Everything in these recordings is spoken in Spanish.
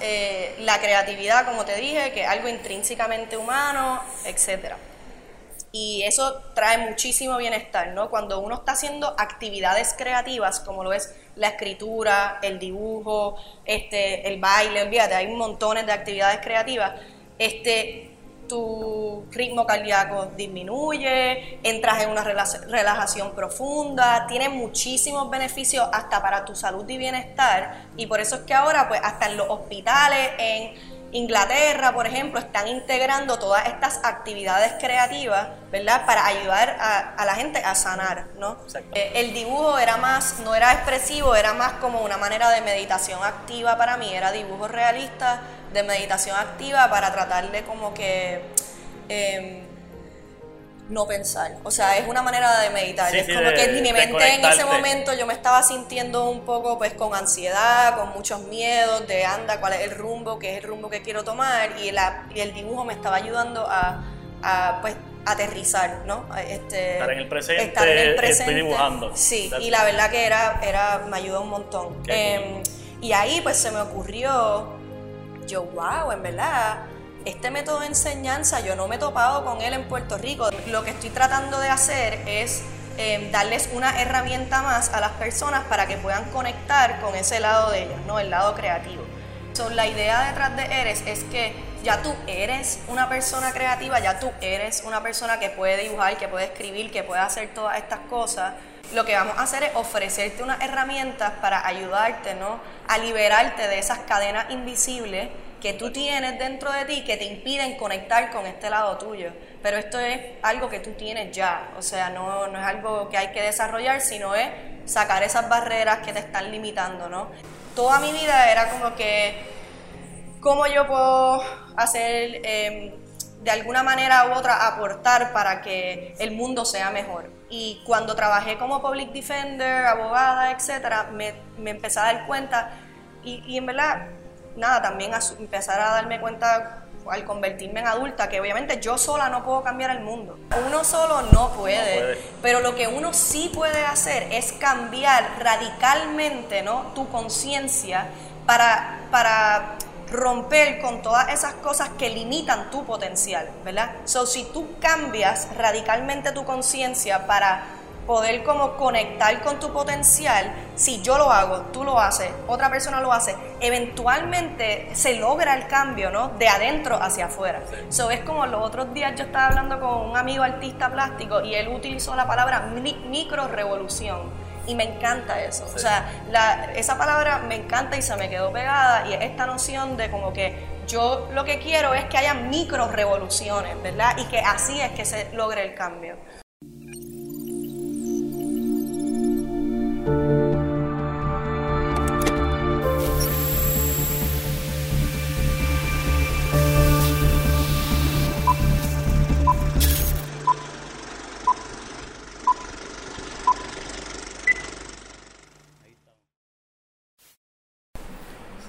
eh, la creatividad, como te dije, que es algo intrínsecamente humano, etcétera. Y eso trae muchísimo bienestar, ¿no? Cuando uno está haciendo actividades creativas, como lo es la escritura, el dibujo, este, el baile, olvídate, hay montones de actividades creativas, este, tu ritmo cardíaco disminuye, entras en una relajación profunda, tiene muchísimos beneficios hasta para tu salud y bienestar y por eso es que ahora pues hasta en los hospitales en Inglaterra, por ejemplo, están integrando todas estas actividades creativas, ¿verdad? Para ayudar a, la gente a sanar, ¿no? Eh, el dibujo era más, no era expresivo, era más como una manera de meditación activa para mí, era dibujo realista de meditación activa para tratar de como que em, no pensar. O sea, es una manera de meditar. es como que mi mente en ese momento yo me estaba sintiendo un poco pues con ansiedad, con muchos miedos de anda, cuál es el rumbo, qué es el rumbo que quiero tomar y, el dibujo me estaba ayudando a, pues aterrizar, ¿no? Este, estar en el presente, estar en el presente estoy dibujando. Sí, y la verdad que era, era me ayudó un montón. Em, y ahí pues se me ocurrió yo, wow, en verdad, este método de enseñanza yo no me he topado con él en Puerto Rico. Lo que estoy tratando de hacer es em, darles una herramienta más a las personas para que puedan conectar con ese lado de ellos, ¿no? El lado creativo. So, la idea detrás de Eres es que ya tú eres una persona creativa, ya tú eres una persona que puede dibujar, que puede escribir, que puede hacer todas estas cosas. Lo que vamos a hacer es ofrecerte unas herramientas para ayudarte, ¿no? A liberarte de esas cadenas invisibles que tú tienes dentro de ti que te impiden conectar con este lado tuyo. Pero esto es algo que tú tienes ya, o sea, no, no es algo que hay que desarrollar, sino es sacar esas barreras que te están limitando, ¿no? Toda mi vida era como que, ¿cómo yo puedo hacer, em, de alguna manera u otra, aportar para que el mundo sea mejor? Y cuando trabajé como public defender, abogada, etcétera, me, me empecé a dar cuenta, y, y en verdad nada, también empezar a darme cuenta al convertirme en adulta, que obviamente yo sola no puedo cambiar el mundo. Uno solo no puede, pero lo que uno sí puede hacer es cambiar radicalmente ¿no? tu conciencia para, para romper con todas esas cosas que limitan tu potencial, ¿verdad? So, si tú cambias radicalmente tu conciencia para poder como conectar con tu potencial, si yo lo hago, tú lo haces, otra persona lo hace, eventualmente se logra el cambio, ¿no? De adentro hacia afuera. Eso es como los otros días yo estaba hablando con un amigo artista plástico y él utilizó la palabra micro revolución. Y me encanta eso. O sea, esa palabra me encanta y se me quedó pegada. Y es esta noción de como que yo lo que quiero es que haya micro revoluciones, ¿verdad? Y que así es que se logre el cambio.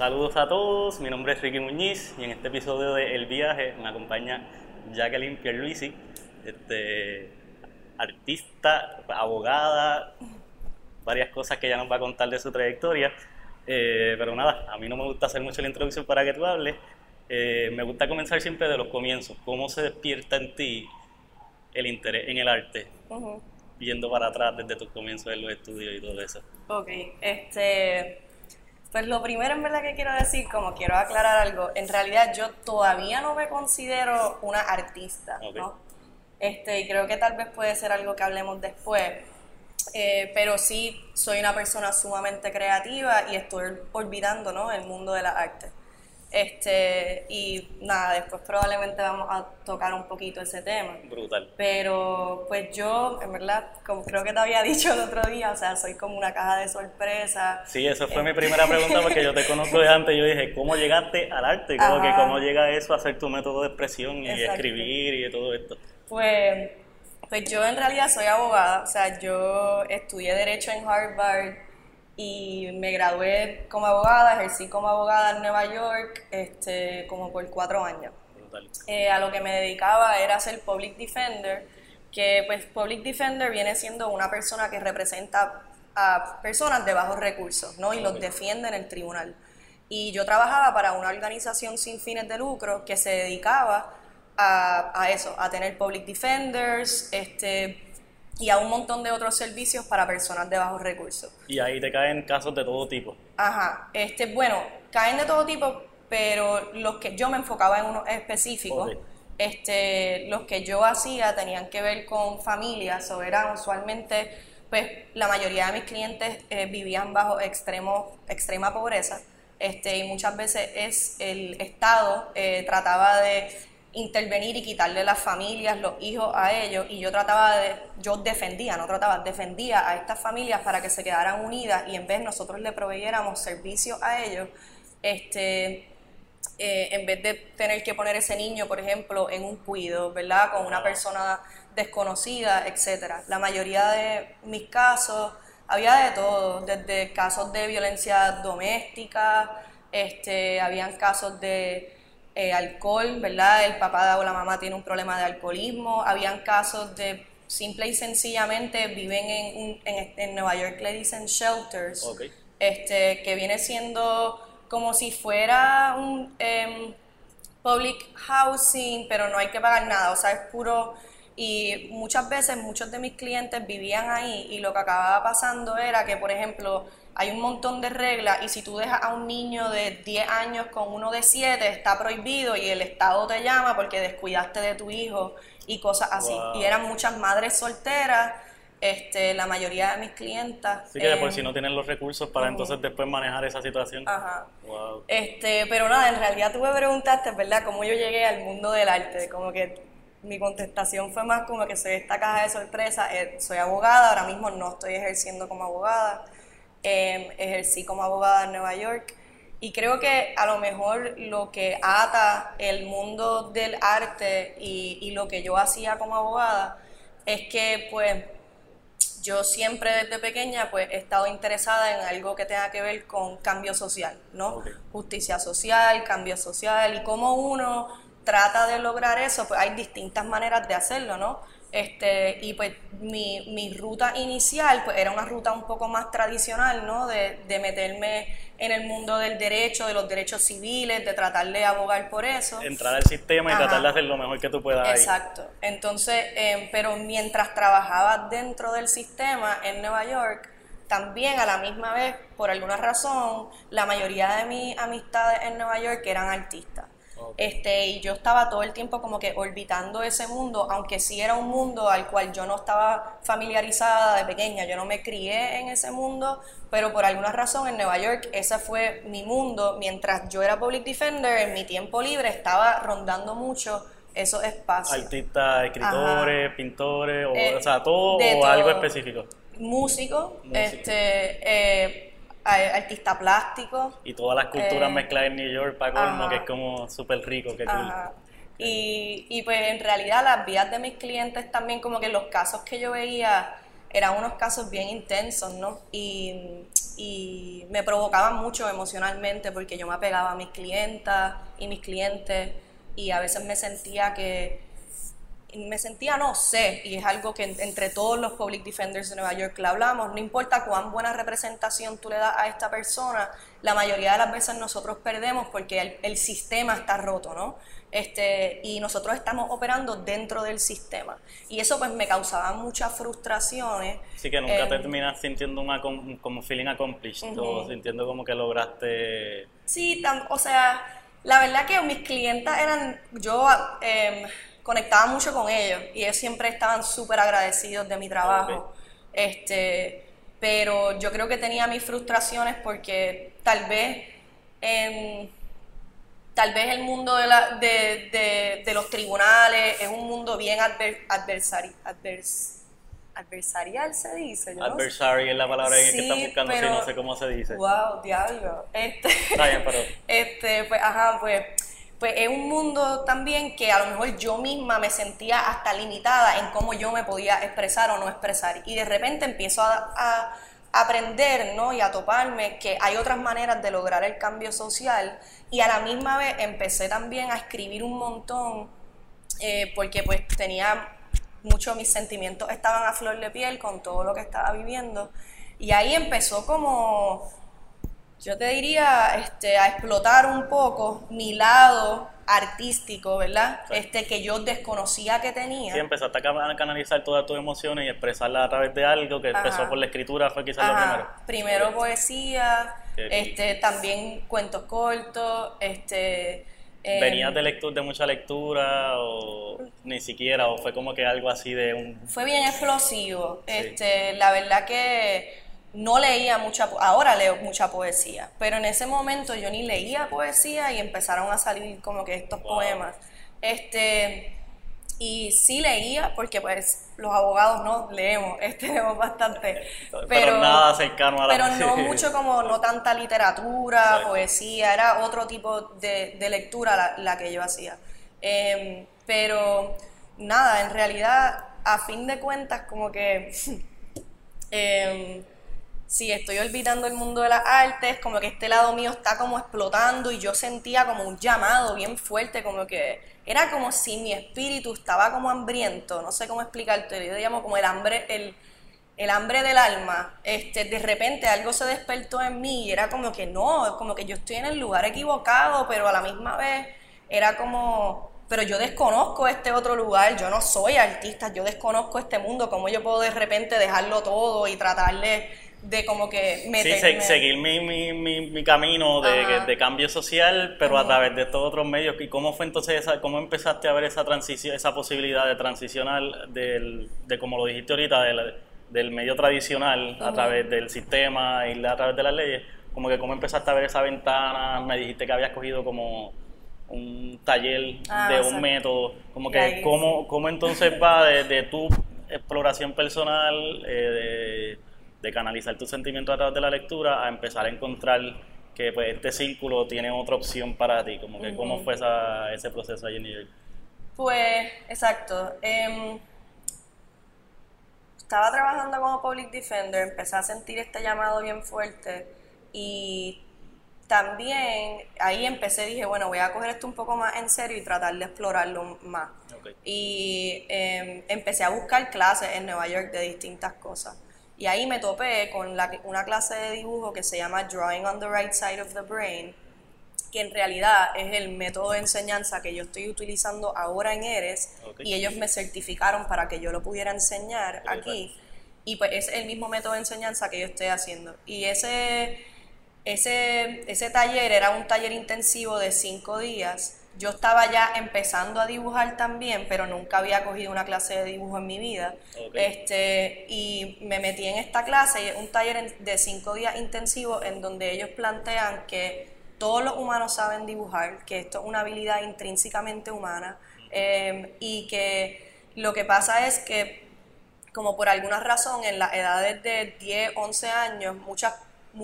Saludos a todos, mi nombre es Ricky Muñiz y en este episodio de El Viaje me acompaña Jacqueline Pierluisi, este, artista, abogada, varias cosas que ella nos va a contar de su trayectoria. Eh, pero nada, a mí no me gusta hacer mucho la introducción para que tú hables. Eh, me gusta comenzar siempre de los comienzos. ¿Cómo se despierta en ti el interés en el arte? Viendo para atrás desde tus comienzos en los estudios y todo eso. Ok, este pues lo primero en verdad que quiero decir, como quiero aclarar algo, en realidad yo todavía no me considero una artista, ¿no? Este, y creo que tal vez puede ser algo que hablemos después. Eh, pero sí soy una persona sumamente creativa y estoy olvidando ¿no? el mundo de la arte. Este, y nada, después probablemente vamos a tocar un poquito ese tema. Brutal. Pero pues yo, en verdad, como creo que te había dicho el otro día, o sea, soy como una caja de sorpresa. Sí, eso fue mi primera pregunta porque yo te conozco de antes. Yo dije, ¿cómo llegaste al arte? Como que cómo llega eso a ser tu método de expresión y escribir y todo esto. Pues, pues yo en realidad soy abogada, o sea, yo estudié Derecho en Harvard y me gradué como abogada, ejercí como abogada en Nueva York este, como por cuatro años. Eh, a lo que me dedicaba era ser public defender, que pues public defender viene siendo una persona que representa a personas de bajos recursos, ¿no? Y los defiende en el tribunal. Y yo trabajaba para una organización sin fines de lucro que se dedicaba a, a eso, a tener public defenders, este, y a un montón de otros servicios para personas de bajos recursos. Y ahí te caen casos de todo tipo. Ajá, este, bueno, caen de todo tipo, pero los que yo me enfocaba en uno específico, Ok. este, los que yo hacía tenían que ver con familias, o eran usualmente, pues la mayoría de mis clientes eh, vivían bajo extremo, extrema pobreza, este, y muchas veces es el Estado eh, trataba de intervenir y quitarle las familias, los hijos a ellos, y yo trataba de, yo defendía, no trataba, defendía a estas familias para que se quedaran unidas y en vez nosotros le proveyéramos servicios a ellos, este, eh, en vez de tener que poner ese niño, por ejemplo, en un cuido, ¿verdad? Con una persona desconocida, etcétera. La mayoría de mis casos había de todo, desde casos de violencia doméstica, este, habían casos de eh, alcohol, ¿verdad? El papá o la mamá tiene un problema de alcoholismo, habían casos de simple y sencillamente viven en, un- en, en Nueva York, le dicen shelters, este, que viene siendo como si fuera un em, public housing, pero no hay que pagar nada, o sea, es puro... Y muchas veces muchos de mis clientes vivían ahí y lo que acababa pasando era que, por ejemplo, hay un montón de reglas y si tú dejas a un niño de 10 años con uno de 7, está prohibido y el Estado te llama porque descuidaste de tu hijo y cosas así. Wow. Y eran muchas madres solteras, este, la mayoría de mis clientas. Así que de por si no tienen los recursos para entonces después manejar esa situación. Ajá. Wow. Este, pero nada, en realidad tú me preguntaste, ¿verdad?, cómo yo llegué al mundo del arte. Como que mi contestación fue más como que soy esta caja de sorpresa. eh, soy abogada, ahora mismo no estoy ejerciendo como abogada. Eh, ejercí como abogada en Nueva York. Y creo que a lo mejor lo que ata el mundo del arte y, y lo que yo hacía como abogada es que, pues, yo siempre desde pequeña pues he estado interesada en algo que tenga que ver con cambio social, ¿no? Justicia social, cambio social y cómo uno trata de lograr eso, pues hay distintas maneras de hacerlo, ¿no? Este, y pues mi, mi ruta inicial pues era una ruta un poco más tradicional, ¿no? De, de meterme en el mundo del derecho, de los derechos civiles, de tratar de abogar por eso. Entrar al sistema y tratar de hacer lo mejor que tú puedas ahí. Exacto. Entonces, eh, pero mientras trabajaba dentro del sistema en Nueva York, también a la misma vez, por alguna razón, la mayoría de mis amistades en Nueva York eran artistas. Ok. Este, y yo estaba todo el tiempo como que orbitando ese mundo, aunque sí era un mundo al cual yo no estaba familiarizada de pequeña, yo no me crié en ese mundo, pero por alguna razón en Nueva York ese fue mi mundo, mientras yo era public defender, en mi tiempo libre estaba rondando mucho esos espacios. Artistas, escritores, pintores, o, Eh, o sea, todo o algo todo. específico. Músico, Músico. este, eh, artista plástico, Y todas las culturas Eh, mezcladas en New York para colmo, que es como súper rico, que cool. Y, y pues en realidad las vidas de mis clientes también, como que los casos que yo veía eran unos casos bien intensos, ¿no? Y, y me provocaban mucho emocionalmente porque yo me apegaba a mis clientas y mis clientes y a veces me sentía que, me sentía, no sé, y es algo que en- entre todos los public defenders de Nueva York le hablamos, no importa cuán buena representación tú le das a esta persona, la mayoría de las veces nosotros perdemos porque el, el sistema está roto, ¿no? Este, y nosotros estamos operando dentro del sistema. Y eso pues me causaba muchas frustraciones. Así que nunca Eh, te terminas sintiendo una com- como feeling accomplished o sintiendo como que lograste... Sí, o sea, la verdad que mis clientas eran, yo em, conectaba mucho con ellos y ellos siempre estaban súper agradecidos de mi trabajo. Este, pero yo creo que tenía mis frustraciones porque tal vez, tal vez el mundo de, la- de, de- de los tribunales es un mundo bien adver- adversari- advers- adversarial, se dice. no sé. Adversary es la palabra que Sí, estás buscando, sí, pero- no sé cómo se dice. Wow, diablo. Este, Está bien, pero- este, pues, ajá, pues, pues es un mundo también que a lo mejor yo misma me sentía hasta limitada en cómo yo me podía expresar o no expresar. Y de repente empiezo a, aprender, ¿no? Y a toparme que hay otras maneras de lograr el cambio social. Y a la misma vez empecé también a escribir un montón eh, porque pues tenía mucho, mis sentimientos estaban a flor de piel con todo lo que estaba viviendo. Y ahí empezó como, Yo te diría este, a explotar un poco mi lado artístico, ¿verdad? Este que yo desconocía que tenía. Sí, empezaste a canalizar todas tus emociones y expresarlas a través de algo que empezó por la escritura, fue quizás lo primero. Primero poesía, este, también cuentos cortos, este... Em, ¿Venías de, lectura, de mucha lectura o ni siquiera? ¿O fue como que algo así de un...? Fue bien explosivo. Este, la verdad que no leía mucha, ahora leo mucha poesía, pero en ese momento yo ni leía poesía y empezaron a salir como que estos poemas. Este, y sí leía, porque pues los abogados no leemos, este leemos bastante. Pero, nada cercano a la Pero no mucho como, no tanta literatura, poesía, era otro tipo de, lectura la, que yo hacía. Em, pero nada, en realidad, a fin de cuentas, como que... eh, sí, estoy olvidando el mundo de las artes, como que este lado mío está como explotando y yo sentía como un llamado bien fuerte, como que era como si mi espíritu estaba como hambriento, no sé cómo explicarte, yo llamo como el hambre, el, el hambre del alma, este, de repente algo se despertó en mí y era como que no, como que yo estoy en el lugar equivocado, pero a la misma vez era como, pero yo desconozco este otro lugar, yo no soy artista, yo desconozco este mundo, ¿cómo yo puedo de repente dejarlo todo y tratarle de como que Sí, seguir mi, mi, mi, camino de, cambio social, pero a través de estos otros medios. ¿Y cómo fue entonces esa, cómo empezaste a ver esa transición, esa posibilidad de transicionar del, de como lo dijiste ahorita, del, del medio tradicional a través del sistema y a través de las leyes? Como que cómo empezaste a ver esa ventana, me dijiste que habías cogido como un taller ah, de un método, como que cómo, cómo entonces va de, de tu exploración personal, eh, de de canalizar tus sentimientos a través de la lectura a empezar a encontrar que pues, este círculo tiene otra opción para ti, como que cómo fue ese proceso ahí en New York. Pues, exacto. Em, estaba trabajando como public defender, empecé a sentir este llamado bien fuerte y también ahí empecé, dije, bueno, voy a coger esto un poco más en serio y tratar de explorarlo más. Y em, empecé a buscar clases en Nueva York de distintas cosas. Y ahí me topé con la, una clase de dibujo que se llama Drawing on the Right Side of the Brain, que en realidad es el método de enseñanza que yo estoy utilizando ahora en ERES y ellos me certificaron para que yo lo pudiera enseñar aquí. Y pues es el mismo método de enseñanza que yo estoy haciendo. Y ese, ese, ese taller era un taller intensivo de cinco días yo estaba ya empezando a dibujar también, pero nunca había cogido una clase de dibujo en mi vida. Este, y me metí en esta clase, un taller de cinco días intensivos en donde ellos plantean que todos los humanos saben dibujar, que esto es una habilidad intrínsecamente humana em, y que lo que pasa es que como por alguna razón en las edades de 10, 11 años, muchas,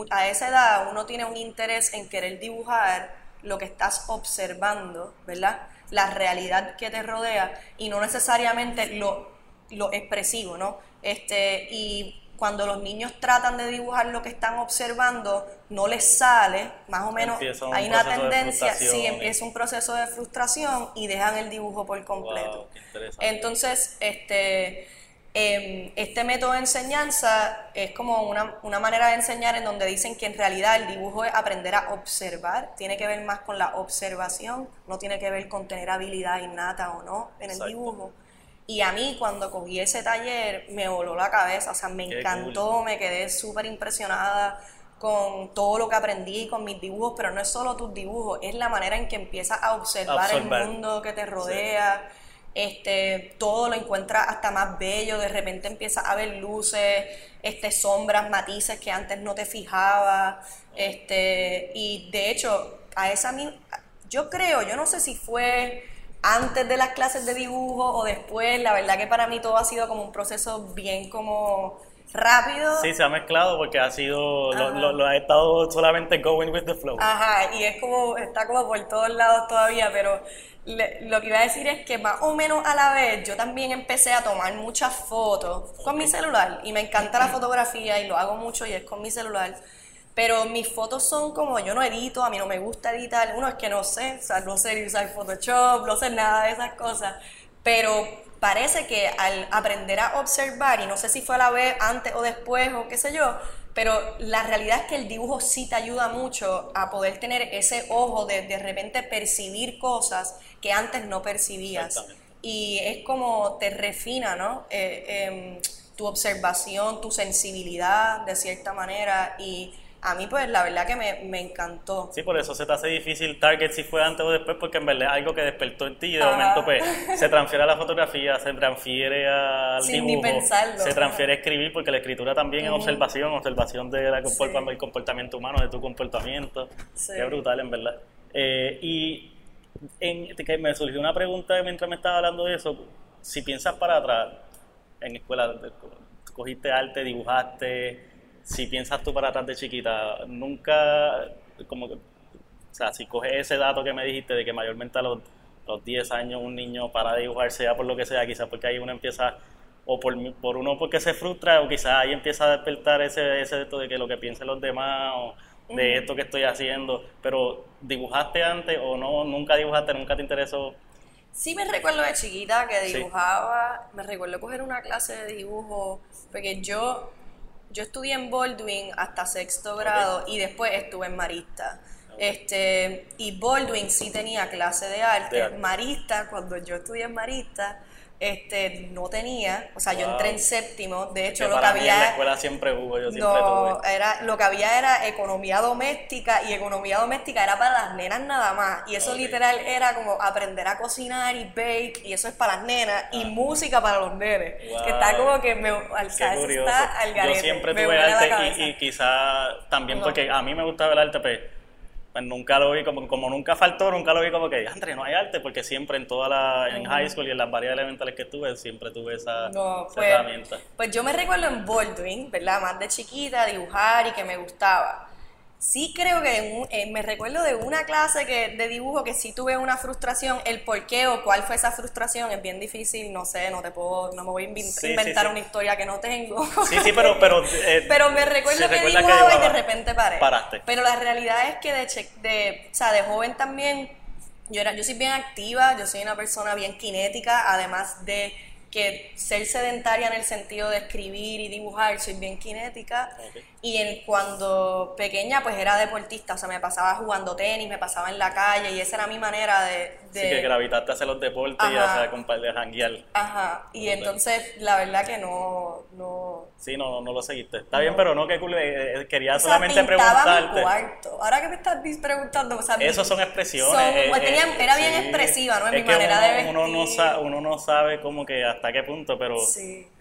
a esa edad uno tiene un interés en querer dibujar lo que estás observando, ¿verdad? La realidad que te rodea y no necesariamente lo, lo expresivo, ¿no? Este, y cuando los niños tratan de dibujar lo que están observando, no les sale, más o menos hay una tendencia, sí, empieza un proceso de frustración y dejan el dibujo por completo. Entonces, este Em, este método de enseñanza es como una, una, manera de enseñar en donde dicen que en realidad el dibujo es aprender a observar, tiene que ver más con la observación, no tiene que ver con tener habilidad innata o no en el dibujo. Y a mí cuando cogí ese taller me voló la cabeza, o sea, me encantó, me quedé súper impresionada con todo lo que aprendí, con mis dibujos, pero no es solo tus dibujos, es la manera en que empiezas a observar, el mundo que te rodea este, todo lo encuentra hasta más bello, de repente empieza a ver luces, este, sombras, matices que antes no te fijaba, este, y de hecho, a esa yo creo, yo no sé si fue antes de las clases de dibujo o después, la verdad que para mí todo ha sido como un proceso bien como rápido. Sí, se ha mezclado porque ha sido, lo, lo, ha estado solamente going with the flow. Ajá, y es como, está como por todos lados todavía, pero lo que iba a decir es que más o menos a la vez yo también empecé a tomar muchas fotos con mi celular y me encanta la fotografía y lo hago mucho y es con mi celular. Pero mis fotos son como yo no edito, a mí no me gusta editar. Uno es que no sé, o sea, no sé usar Photoshop, no sé nada de esas cosas. Pero parece que al aprender a observar, y no sé si fue a la vez antes o después o qué sé yo, pero la realidad es que el dibujo sí te ayuda mucho a poder tener ese ojo de de repente percibir cosas que antes no percibías. Y es como te refina, ¿no? Eh, em, tu observación, tu sensibilidad, de cierta manera, y a mí pues la verdad que me, encantó. Sí, por eso se te hace difícil target si fue antes o después, porque en verdad es algo que despertó en ti y de momento pues se transfiere a la fotografía, se transfiere al Sin dibujo, pensarlo. se transfiere a escribir, porque la escritura también es observación, observación del de comportamiento humano, de tu comportamiento. Sí. Qué brutal en verdad. Eh, y en, que me surgió una pregunta mientras me estaba hablando de eso, si piensas para atrás, en escuela, cogiste arte, dibujaste si piensas tú para atrás de chiquita, nunca, como o sea, si coges ese dato que me dijiste de que mayormente a los, los 10 años un niño para dibujar, sea por lo que sea, quizás porque ahí uno empieza, o por, por uno porque se frustra, o quizás ahí empieza a despertar ese, ese de que lo que piensen los demás, o de esto que estoy haciendo, pero ¿dibujaste antes o no? ¿Nunca dibujaste? ¿Nunca te interesó? Sí me recuerdo de chiquita que dibujaba, me recuerdo coger una clase de dibujo, porque yo yo estudié en Baldwin hasta sexto grado y después estuve en Marista. Este, y Baldwin sí tenía clase de arte. Marista, cuando yo estudié en Marista, este, no tenía, o sea, yo entré en séptimo, de hecho lo que había... en la escuela siempre hubo, yo siempre no, Era, lo que había era economía doméstica y economía doméstica era para las nenas nada más y eso literal era como aprender a cocinar y bake y eso es para las nenas y música para los nenes, que está como que me... Al, está al garete, yo siempre tuve arte y, y quizá también porque a mí me gustaba el arte, pero pues, nunca lo vi, como, como nunca faltó, nunca lo vi como que, André, no hay arte, porque siempre en toda la, en high school y en las varias elementales que tuve, siempre tuve esa, pues, herramienta. Pues yo me recuerdo en Baldwin, ¿verdad? Más de chiquita, dibujar y que me gustaba. Sí creo que eh, me recuerdo de una clase que, de dibujo que sí tuve una frustración, el por qué o cuál fue esa frustración es bien difícil, no sé, no te puedo, no me voy a inventar una historia que no tengo. Sí, sí, pero... Pero, eh, pero me recuerdo que dibujaba y de repente paré. Paraste. Pero la realidad es que de, de, o sea, de joven también, yo, era, yo soy bien activa, yo soy una persona bien cinética, además de que ser sedentaria en el sentido de escribir y dibujar, soy bien cinética. Y en, cuando pequeña, pues era deportista, o sea, me pasaba jugando tenis, me pasaba en la calle y esa era mi manera de... de... Sí, que gravitaste hacia los deportes y hacia de janguear. Ajá, y entonces la verdad que no... no sí, no, no lo seguiste. Está bien, pero no, que cool, eh, eh, quería solamente preguntarte... Mi cuarto. Ahora que me estás preguntando, o sea, Esos son expresiones. Eh, era bien expresiva, ¿no? En mi manera uno, de vestir. Uno no, sabe, uno no sabe como que hasta qué punto, pero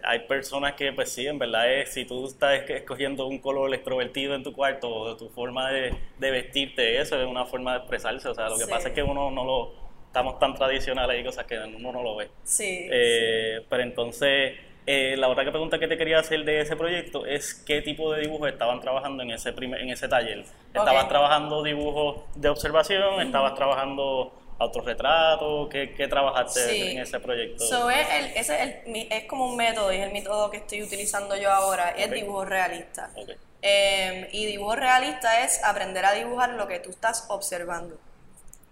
hay personas que, pues sí, en verdad es, si tú estás escogiendo un color extrovertido en tu cuarto o tu forma de, vestirte, eso es una forma de expresarse. O sea, lo que pasa es que uno no lo. Estamos tan tradicionales y cosas que uno no lo ve. Sí. Eh, pero entonces, eh, la otra pregunta que te quería hacer de ese proyecto es qué tipo de dibujos estaban trabajando en ese, primer, en ese taller. ¿Estabas trabajando dibujos de observación? ¿Estabas trabajando autorretrato? ¿Qué, qué trabajaste en ese proyecto? es, el, es, es, como un método y es el método que estoy utilizando yo ahora, es dibujo realista. Em, y dibujo realista es aprender a dibujar lo que tú estás observando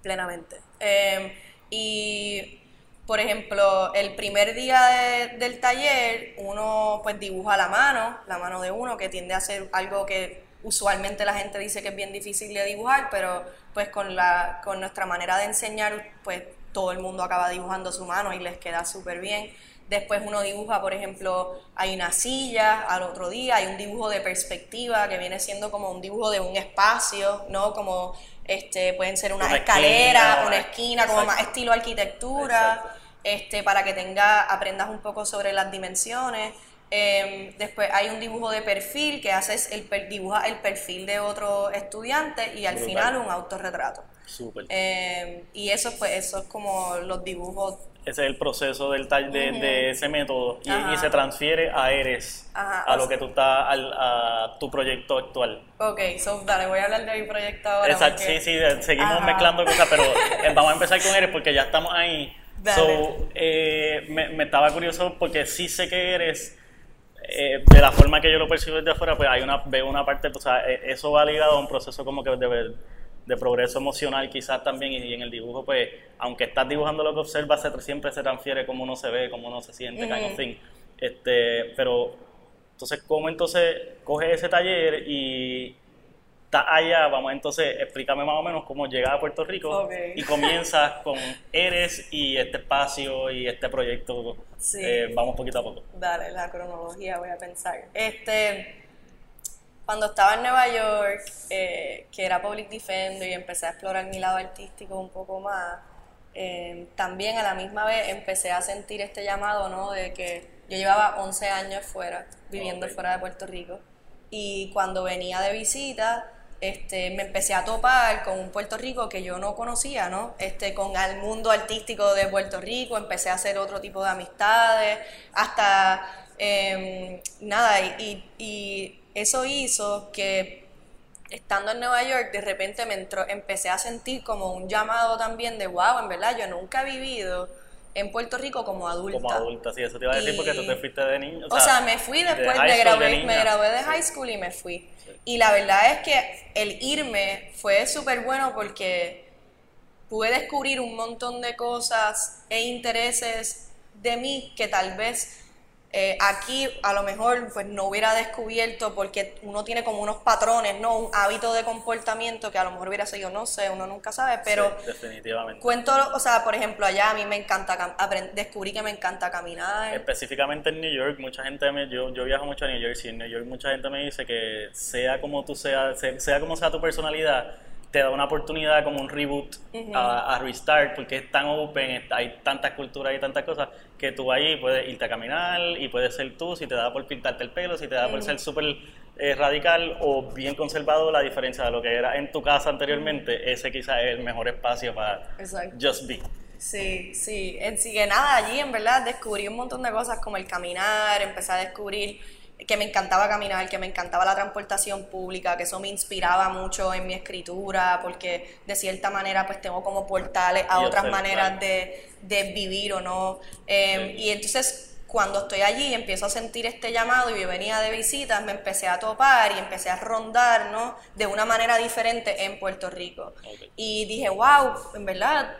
plenamente. Em, y, por ejemplo, el primer día del taller, uno pues dibuja la mano, la mano de uno, que tiende a ser algo que usualmente la gente dice que es bien difícil de dibujar, pero pues con, la, con nuestra manera de enseñar, pues todo el mundo acaba dibujando su mano y les queda súper bien. Después uno dibuja, por ejemplo, hay una silla, al otro día hay un dibujo de perspectiva que viene siendo como un dibujo de un espacio, ¿no? Como este, pueden ser una, escalera, una esquina, como más estilo arquitectura, este, para que tenga, aprendas un poco sobre las dimensiones. Em, después hay un dibujo de perfil que haces el dibuja el perfil de otro estudiante y al final un autorretrato. Súper. Em, y eso pues eso es como los dibujos. Ese es el proceso del de, de, ese método y, se transfiere a Eres, a lo que tú estás, a tu proyecto actual. Ok, so dale, voy a hablar de mi proyecto ahora. Exacto, sí, sí, seguimos mezclando cosas, pero eh, vamos a empezar con Eres porque ya estamos ahí. So, eh, me, me estaba curioso porque sí sé que Eres eh, de la forma que yo lo percibo desde afuera, pues hay una, veo una parte, o sea, e, eso va ligado a un proceso como que de, de progreso emocional quizás también y, en el dibujo, pues, aunque estás dibujando lo que observas, siempre se transfiere cómo uno se ve, cómo uno se siente, kind of thing. Este, pero Entonces, ¿cómo entonces coges ese taller y estás allá? Vamos, entonces, explícame más o menos cómo llegas a Puerto Rico y comienzas con Eres y este espacio y este proyecto. Eh, vamos poquito a poco. Dale, la cronología voy a pensar. Este, cuando estaba en Nueva York, eh, que era Public Defender y empecé a explorar mi lado artístico un poco más, eh, también a la misma vez empecé a sentir este llamado, ¿no? De que yo llevaba 11 años fuera, viviendo fuera de Puerto Rico. Y cuando venía de visita, este, me empecé a topar con un Puerto Rico que yo no conocía, ¿no? Este, con el mundo artístico de Puerto Rico, empecé a hacer otro tipo de amistades, hasta, em, nada, y, y, eso hizo que estando en Nueva York, de repente me entró, empecé a sentir como un llamado también de, wow, en verdad, yo nunca he vivido en Puerto Rico como adulta. Como adulta, sí, eso te iba a decir porque tú te fuiste de niño. O, sea, me fui después, de me, gradué, me gradué de high school y me fui. Y la verdad es que el irme fue súper bueno porque pude descubrir un montón de cosas e intereses de mí que tal vez eh, aquí a lo mejor pues no hubiera descubierto porque uno tiene como unos patrones, ¿no? Un hábito de comportamiento que a lo mejor hubiera sido, no sé, uno nunca sabe, pero definitivamente. cuento, o sea, por ejemplo, allá a mí me encanta, descubrí que me encanta caminar. Específicamente en New York, mucha gente, me, yo, yo viajo mucho a New York y en New York mucha gente me dice que sea como tú seas, sea como sea tu personalidad, te da una oportunidad como un reboot a, restart porque es tan open, hay tantas culturas y tantas cosas que tú ahí puedes irte a caminar y puedes ser tú si te da por pintarte el pelo, si te da por ser súper eh, radical o bien conservado, la diferencia de lo que era en tu casa anteriormente, ese quizás es el mejor espacio para just be. Sí, sí, en sí que nada, allí en verdad descubrí un montón de cosas como el caminar, empecé a descubrir que me encantaba caminar, que me encantaba la transportación pública, que eso me inspiraba mucho en mi escritura, porque de cierta manera pues tengo como portales a otras maneras de, vivir o no. Em, y entonces cuando estoy allí empiezo a sentir este llamado y yo venía de visitas, me empecé a topar y empecé a rondar, ¿no? De una manera diferente en Puerto Rico. Y dije, wow, en verdad,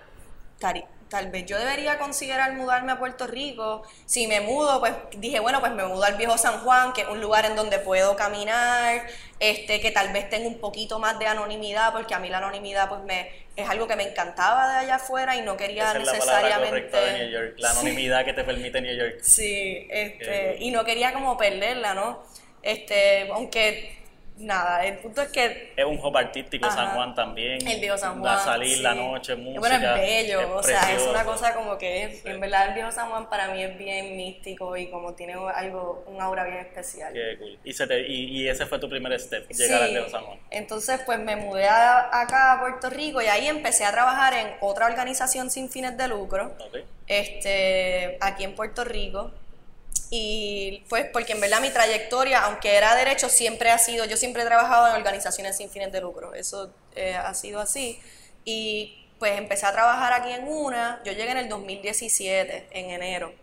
tal vez yo debería considerar mudarme a Puerto Rico. Si me mudo, pues dije, bueno, pues me mudo al viejo San Juan, que es un lugar en donde puedo caminar, este, que tal vez tenga un poquito más de anonimidad, porque a mí la anonimidad pues me es algo que me encantaba de allá afuera y no quería necesariamente la, de New York, la anonimidad que te permite New York. Sí, este, y no quería como perderla, ¿no? Este, aunque nada, el punto es que... Es un hub artístico, San Juan también. El viejo San Juan. a salir la noche, música. Bueno, es bello, o sea, es una cosa como que es, en verdad el viejo San Juan para mí es bien místico y como tiene algo, un aura bien especial. Qué cool. Y, se te, y, y, ese fue tu primer step, llegar al viejo San Juan. Entonces, pues me mudé acá a Puerto Rico y ahí empecé a trabajar en otra organización sin fines de lucro, este, aquí en Puerto Rico y pues porque en verdad mi trayectoria, aunque era derecho, siempre ha sido, yo siempre he trabajado en organizaciones sin fines de lucro, eso eh, ha sido así. Y pues empecé a trabajar aquí en una, yo llegué en el 2017, en enero.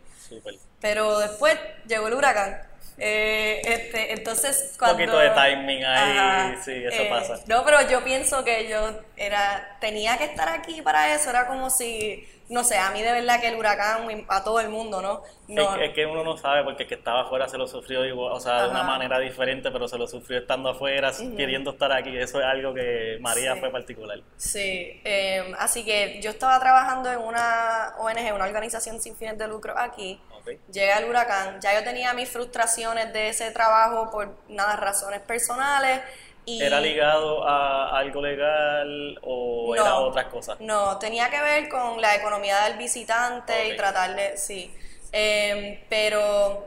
Pero después llegó el huracán. Eh, este, entonces cuando... Un poquito de timing ahí, sí, eso eh, pasa. No, pero yo pienso que yo era, tenía que estar aquí para eso, era como si no sé, a mí de verdad que el huracán, a todo el mundo, ¿no? es, que uno no sabe porque el que estaba afuera se lo sufrió igual, o sea, de una manera diferente, pero se lo sufrió estando afuera, queriendo estar aquí. Eso es algo que María fue particular. Sí, em, así que yo estaba trabajando en una ONG, una organización sin fines de lucro aquí. Llega el huracán, ya yo tenía mis frustraciones de ese trabajo por nada, razones personales ¿Era ligado a algo legal o era otras cosas? No, tenía que ver con la economía del visitante y tratar de, sí. Em, pero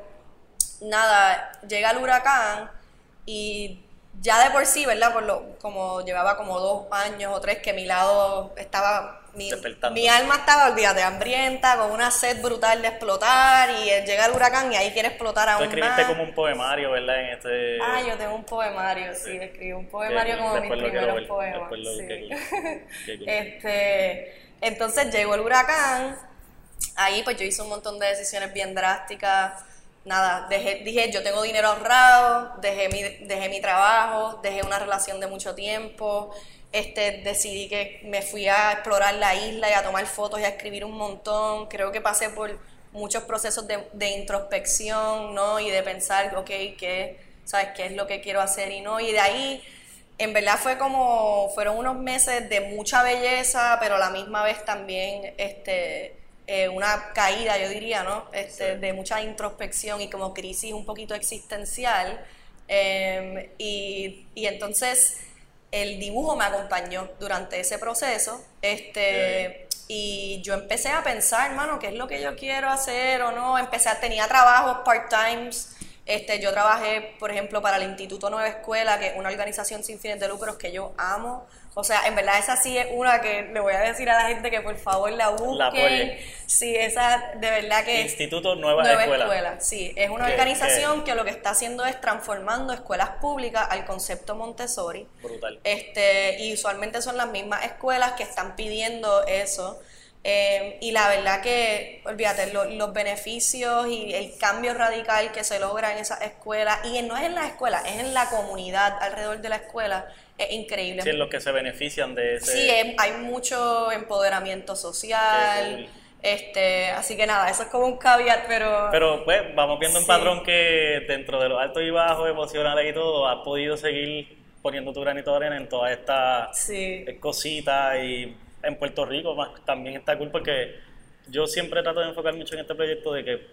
nada, llega el huracán y ya de por sí, ¿verdad? Por lo, como llevaba como dos años o tres que mi lado estaba, mi, mi alma estaba, olvídate, hambrienta, con una sed brutal de explotar y llega el huracán y ahí quiere explotar aún Tú escribiste como un poemario, ¿verdad? En este... Ah, yo tengo un poemario, sí, escribí un poemario como mis primeros poemas. Sí. este, entonces llegó el huracán, ahí pues yo hice un montón de decisiones bien drásticas nada, dejé, dije, yo tengo dinero ahorrado, dejé mi, dejé mi trabajo, dejé una relación de mucho tiempo, este, decidí que me fui a explorar la isla y a tomar fotos y a escribir un montón. Creo que pasé por muchos procesos de, de introspección, ¿no? Y de pensar, ok, ¿qué, ¿sabes? ¿Qué es lo que quiero hacer y no? Y de ahí, en verdad fue como, fueron unos meses de mucha belleza, pero a la misma vez también, este, eh, una caída, yo diría, ¿no? Este, De mucha introspección y como crisis un poquito existencial. Em, y, y entonces el dibujo me acompañó durante ese proceso. Este, y yo empecé a pensar, hermano, ¿qué es lo que yo quiero hacer o no? Empecé a, tenía trabajos part-times. Este, yo trabajé, por ejemplo, para el Instituto Nueva Escuela, que es una organización sin fines de lucros que yo amo. O sea, en verdad esa sí es una que le voy a decir a la gente que por favor la busquen. sí, esa de verdad que... Instituto Nueva, Escuela. Sí, es una organización que lo que está haciendo es transformando escuelas públicas al concepto Montessori. Brutal. Este, y usualmente son las mismas escuelas que están pidiendo eso. Eh, y la verdad que, olvídate, los beneficios y el cambio radical que se logra en esa escuela, y no es en la escuela, es en la comunidad alrededor de la escuela, es increíble. Sí, en los que se benefician de ese... Sí, hay mucho empoderamiento social. Este, así que nada, eso es como un caveat, pero... Pero pues vamos viendo un patrón que dentro de los altos y bajos emocionales y todo, has podido seguir poniendo tu granito de arena en todas estas sí. cositas y en Puerto Rico más, también está cool porque yo siempre trato de enfocar mucho en este proyecto de que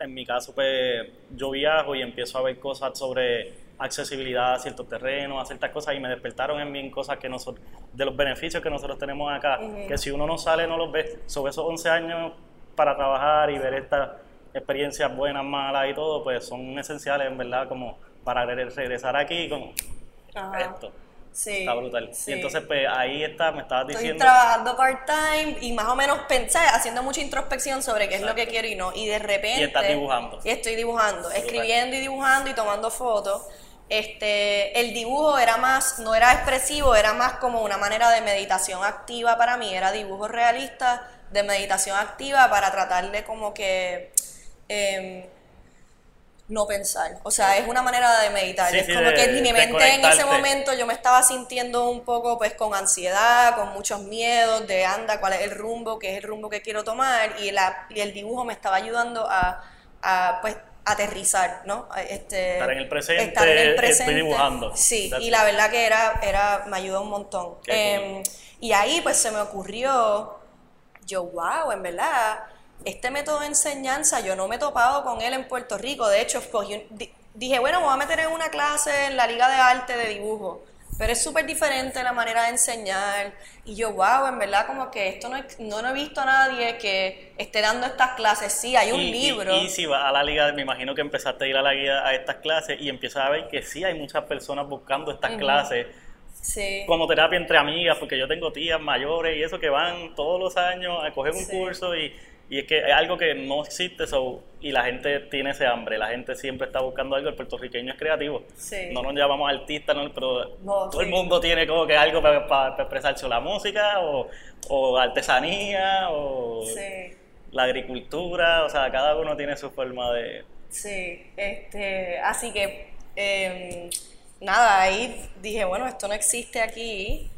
en mi caso pues yo viajo y empiezo a ver cosas sobre accesibilidad a ciertos terrenos, a ciertas cosas y me despertaron en mí en cosas que nosotros, de los beneficios que nosotros tenemos acá, que si uno no sale no los ve, sobre esos 11 años para trabajar y ver estas experiencias buenas, malas y todo, pues son esenciales en verdad como para regresar aquí como esto. Sí, está brutal. Y entonces, pues ahí está, me estabas diciendo. Estoy trabajando part-time y más o menos pensé, haciendo mucha introspección sobre qué es lo que quiero y no. Y de repente. Y estás dibujando. Y estoy dibujando, escribiendo y dibujando y tomando fotos. Este, el dibujo era más, no era expresivo, era más como una manera de meditación activa para mí, era dibujo realista de meditación activa para tratar de como que. Eh, no pensar. O sea, es una manera de meditar. es como que mi mente en ese momento yo me estaba sintiendo un poco pues con ansiedad, con muchos miedos de anda, cuál es el rumbo, qué es el rumbo que quiero tomar y, la, y el dibujo me estaba ayudando a, a pues aterrizar, ¿no? Este, estar en el presente, estar en el presente. estoy dibujando. Sí, y la verdad que era, era me ayudó un montón. Em, y ahí pues se me ocurrió, yo, wow, en verdad, este método de enseñanza yo no me he topado con él en Puerto Rico. De hecho, pues, dije, bueno, me voy a meter en una clase en la Liga de Arte de Dibujo. Pero es súper diferente la manera de enseñar. Y yo, wow, en verdad, como que esto no, no, he visto a nadie que esté dando estas clases. Sí, hay un libro. Y, si vas a la liga, me imagino que empezaste a ir a la guía a estas clases y empiezas a ver que sí hay muchas personas buscando estas clases. Sí. como terapia entre amigas, porque yo tengo tías mayores y eso que van todos los años a coger un curso y y es que es algo que no existe y la gente tiene ese hambre, la gente siempre está buscando algo, el puertorriqueño es creativo. No nos llamamos artistas, pero todo el mundo tiene como que algo para, para, expresarse, la música o, o artesanía o la agricultura, o sea, cada uno tiene su forma de... Sí, este, así que em, nada, ahí dije, bueno, esto no existe aquí,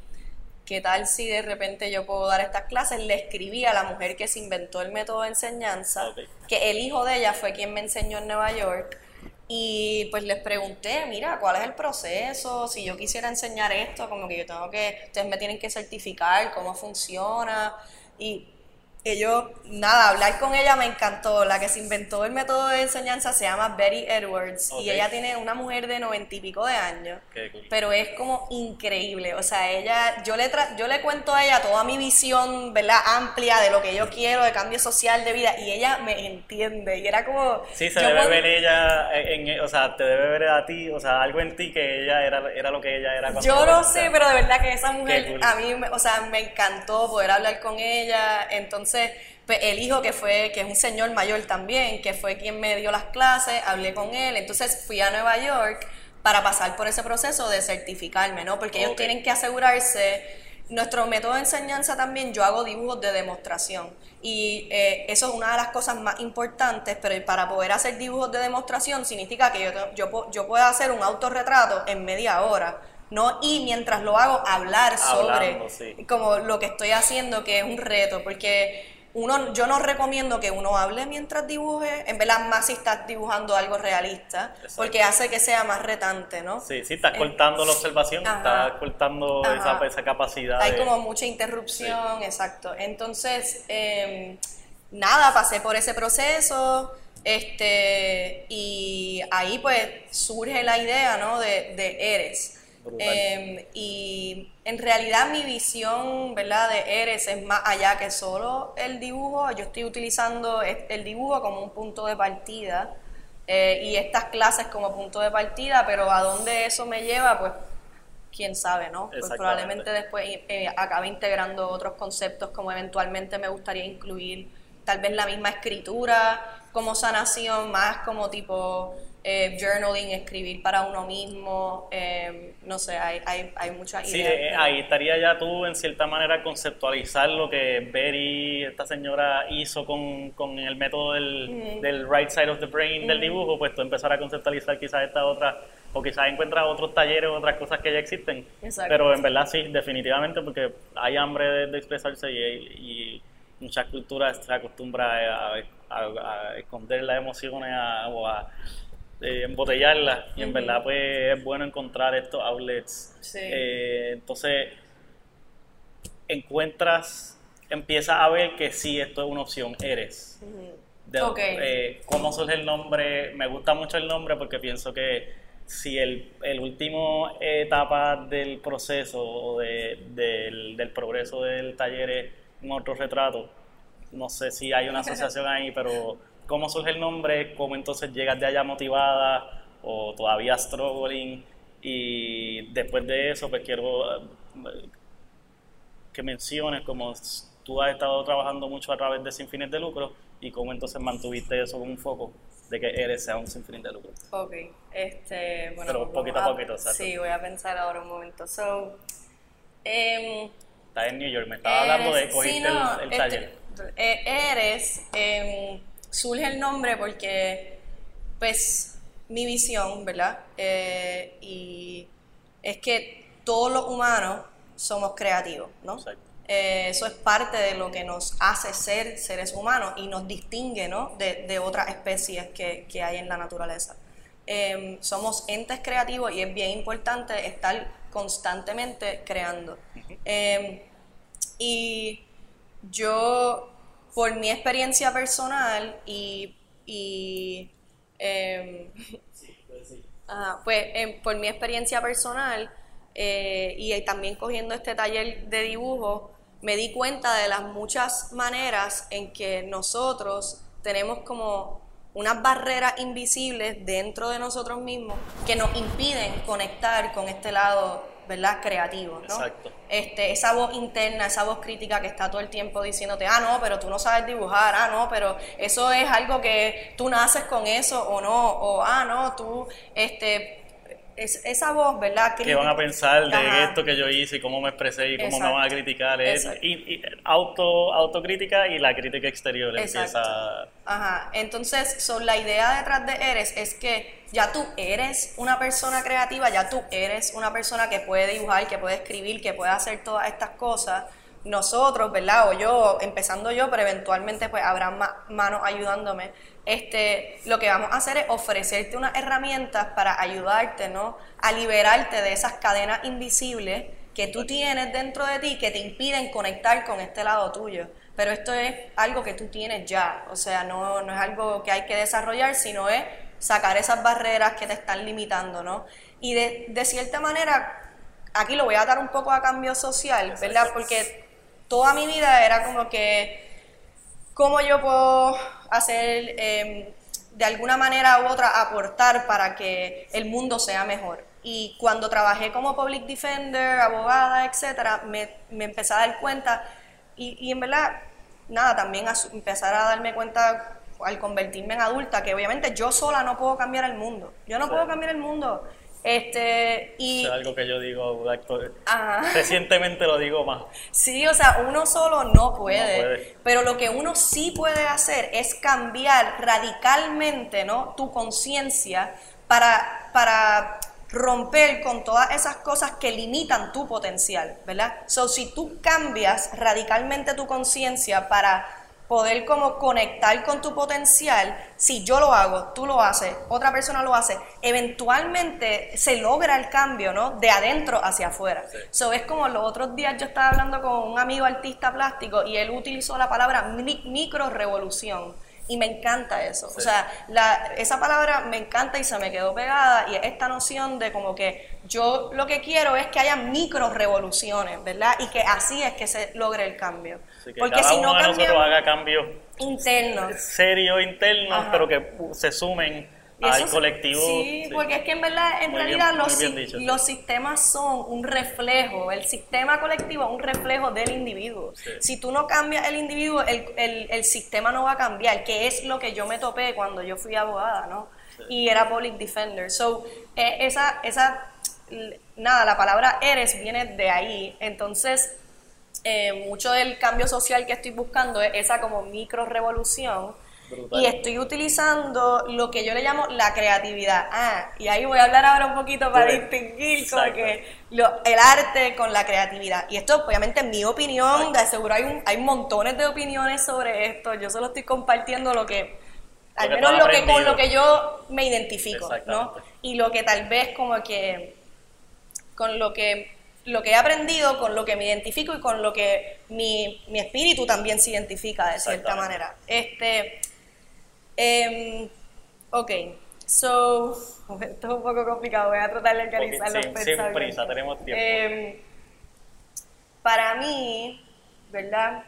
¿qué tal si de repente yo puedo dar estas clases? Le escribí a la mujer que se inventó el método de enseñanza, que el hijo de ella fue quien me enseñó en Nueva York. Y pues les pregunté, mira, ¿cuál es el proceso? Si yo quisiera enseñar esto, como que yo tengo que, ustedes me tienen que certificar cómo funciona. Y yo, nada, hablar con ella me encantó. La que se inventó el método de enseñanza se llama Betty Edwards y ella tiene una mujer de noventa y pico de años, pero es como increíble. O sea, ella, yo le, yo le cuento a ella toda mi visión, ¿verdad? Amplia de lo que yo quiero, de cambio social de vida y ella me entiende. Y era como... Sí, se debe ver ella, en, o sea, te debe ver a ti, o sea, algo en ti que ella era, era lo que ella era. Yo no sé, pero de verdad que esa mujer a mí, o sea, me encantó poder hablar con ella. Entonces, pues, el hijo que fue, que es un señor mayor también, que fue quien me dio las clases, hablé con él, entonces fui a Nueva York para pasar por ese proceso de certificarme, ¿no? Porque ellos tienen que asegurarse, nuestro método de enseñanza también, yo hago dibujos de demostración. Y eh, eso es una de las cosas más importantes, pero para poder hacer dibujos de demostración significa que yo, yo, yo puedo hacer un autorretrato en media hora ¿no? Y mientras lo hago, hablar sobre como lo que estoy haciendo, que es un reto, porque uno, yo no recomiendo que uno hable mientras dibuje, en verdad más si estás dibujando algo realista, porque hace que sea más retante, ¿no? Sí, sí, estás eh, cortando la observación, estás cortando esa, esa, capacidad. Hay como mucha interrupción, exacto. Entonces, em, nada, pasé por ese proceso, este, y ahí pues surge la idea, ¿no? De, de Eres. Em, y en realidad mi visión, ¿verdad? De Eres es más allá que solo el dibujo. Yo estoy utilizando el dibujo como un punto de partida eh, y estas clases como punto de partida, pero a dónde eso me lleva, pues quién sabe, ¿no? Pues probablemente después eh, acabe integrando otros conceptos como eventualmente me gustaría incluir tal vez la misma escritura como sanación, más como tipo eh, journaling, escribir para uno mismo, eh, no sé, hay, hay, hay muchas ideas. Sí, eh, ahí estaría ya tú en cierta manera conceptualizar lo que Betty, esta señora, hizo con, con el método del, del, right side of the brain del dibujo, pues tú empezar a conceptualizar quizás esta otra, o quizás encuentras otros talleres, otras cosas que ya existen. Pero en verdad sí, definitivamente, porque hay hambre de, expresarse y, y muchas culturas se acostumbran a, a, esconder las emociones o a eh, embotellarlas y en verdad pues es bueno encontrar estos outlets. Eh, entonces encuentras, empiezas a ver que sí, esto es una opción, eres. Eh, ¿Cómo surge el nombre? Me gusta mucho el nombre porque pienso que si el, el último etapa del proceso o de, del, del progreso del taller es un otro retrato, no sé si hay una asociación ahí, pero ¿cómo surge el nombre? ¿Cómo entonces llegas de allá motivada o todavía struggling? Y después de eso, pues quiero eh, que menciones cómo tú has estado trabajando mucho a través de Sin Fines de Lucro y cómo entonces mantuviste eso como un foco de que eres sea un Sin Fines de Lucro. Ok, este, bueno. Pero poquito a, poquito, ¿sabes? Sí, voy a pensar ahora un momento. So, em, Estás en New York, me estaba hablando de cogiste el, este, taller. Eh, eres, em, surge el nombre porque, pues, mi visión, ¿verdad? Eh, y es que todos los humanos somos creativos, ¿no? Eh, eso es parte de lo que nos hace ser seres humanos y nos distingue, ¿no? De, otras especies que, hay en la naturaleza. Em, somos entes creativos y es bien importante estar constantemente creando. Em, y yo, por mi experiencia personal y, em, pues em, por mi experiencia personal eh, y también cogiendo este taller de dibujo, me di cuenta de las muchas maneras en que nosotros tenemos como unas barreras invisibles dentro de nosotros mismos que nos impiden conectar con este lado ¿verdad? Creativo, ¿no? Exacto. Este, esa voz interna, esa voz crítica que está todo el tiempo diciéndote, ah, no, pero tú no sabes dibujar, ah, no, pero eso es algo que tú naces con eso o no, o ah, no, tú, este, es, esa voz, ¿verdad? ¿Qué van a pensar de esto que yo hice y cómo me expresé y cómo me van a criticar? Es, y, auto, autocrítica y la crítica exterior empieza... Ajá, entonces so, la idea detrás de Eres es que ya tú eres una persona creativa, ya tú eres una persona que puede dibujar, que puede escribir, que puede hacer todas estas cosas. Nosotros, ¿verdad? O yo, empezando yo, pero eventualmente pues habrá más manos ayudándome este, lo que vamos a hacer es ofrecerte unas herramientas para ayudarte, ¿no? A liberarte de esas cadenas invisibles que tú tienes dentro de ti que te impiden conectar con este lado tuyo. Pero esto es algo que tú tienes ya, o sea, no, no es algo que hay que desarrollar, sino es sacar esas barreras que te están limitando, ¿no? Y de, de cierta manera, aquí lo voy a dar un poco a cambio social, ¿verdad? Porque toda mi vida era como que cómo yo puedo hacer, em, de alguna manera u otra, aportar para que el mundo sea mejor. Y cuando trabajé como public defender, abogada, etcétera, me, me empecé a dar cuenta, y, y en verdad, nada, también a, empezar a darme cuenta al convertirme en adulta, que obviamente yo sola no puedo cambiar el mundo. Yo no puedo cambiar el mundo. Este, y, es algo que yo digo, recientemente lo digo más. Sí, o sea, uno solo no puede, pero lo que uno sí puede hacer es cambiar radicalmente, ¿no? Tu conciencia para, para romper con todas esas cosas que limitan tu potencial, ¿verdad? So, si tú cambias radicalmente tu conciencia para poder como conectar con tu potencial, si yo lo hago, tú lo haces, otra persona lo hace, eventualmente se logra el cambio, ¿no? De adentro hacia afuera. Eso es como los otros días yo estaba hablando con un amigo artista plástico y él utilizó la palabra micro revolución y me encanta eso. O sea, la, esa palabra me encanta y se me quedó pegada y esta noción de como que yo lo que quiero es que haya micro revoluciones, ¿verdad? Y que así es que se logre el cambio. Porque si no de nosotros haga cambios internos, serios internos, pero que se sumen al colectivo. Sí, porque es que en verdad, en realidad los, los sistemas son un reflejo, el sistema colectivo es un reflejo del individuo. Si tú no cambias el individuo, el, el, el, sistema no va a cambiar, que es lo que yo me topé cuando yo fui abogada, ¿no? Y era public defender. So, eh, esa, esa, nada, la palabra eres viene de ahí. Entonces, eh, mucho del cambio social que estoy buscando es esa como micro revolución y estoy utilizando lo que yo le llamo la creatividad. Ah, y ahí voy a hablar ahora un poquito para distinguir el arte con la creatividad. Y esto, obviamente, es mi opinión, de seguro hay, un, hay montones de opiniones sobre esto. Yo solo estoy compartiendo lo que, al menos lo que con lo que yo me identifico, ¿no? Y lo que tal vez como que, con lo que lo que he aprendido, con lo que me identifico y con lo que mi, mi espíritu también se identifica de cierta manera. Este, Um, ok, so, esto es un poco complicado, voy a tratar de organizar los pensamientos. Sin prisa, tenemos tiempo. Em, para mí, ¿verdad?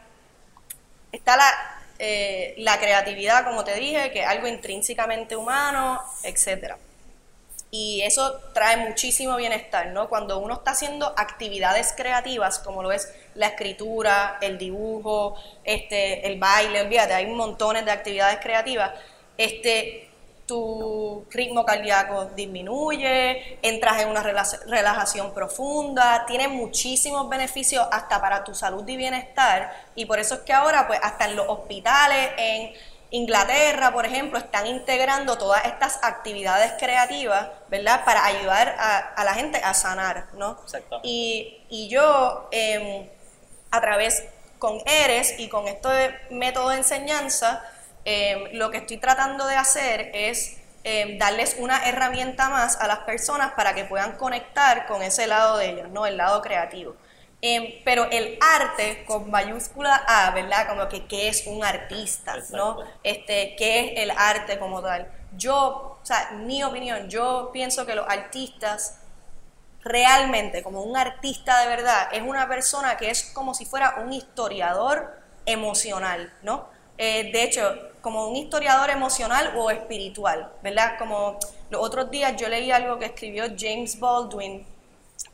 Está la, eh, la creatividad, como te dije, que es algo intrínsecamente humano, etcétera. Y eso trae muchísimo bienestar, ¿no? Cuando uno está haciendo actividades creativas, como lo es la escritura, el dibujo, este, el baile, olvídate, hay montones de actividades creativas, este, tu ritmo cardíaco disminuye, entras en una relajación profunda, tiene muchísimos beneficios hasta para tu salud y bienestar, y por eso es que ahora, pues, hasta en los hospitales, en Inglaterra, por ejemplo, están integrando todas estas actividades creativas, ¿verdad? Para ayudar a, la gente a sanar, ¿no? Y, y yo, em, a través con ERES y con este método de enseñanza, em, lo que estoy tratando de hacer es em, darles una herramienta más a las personas para que puedan conectar con ese lado de ellas, ¿no? El lado creativo. Em, pero el arte con mayúscula A, ¿verdad? Como que qué es un artista, ¿no? Este, qué es el arte como tal. Yo, o sea, mi opinión, yo pienso que los artistas realmente, como un artista de verdad, es una persona que es como si fuera un historiador emocional, ¿no? Eh, de hecho, como un historiador emocional o espiritual, ¿verdad? Como los otros días yo leí algo que escribió James Baldwin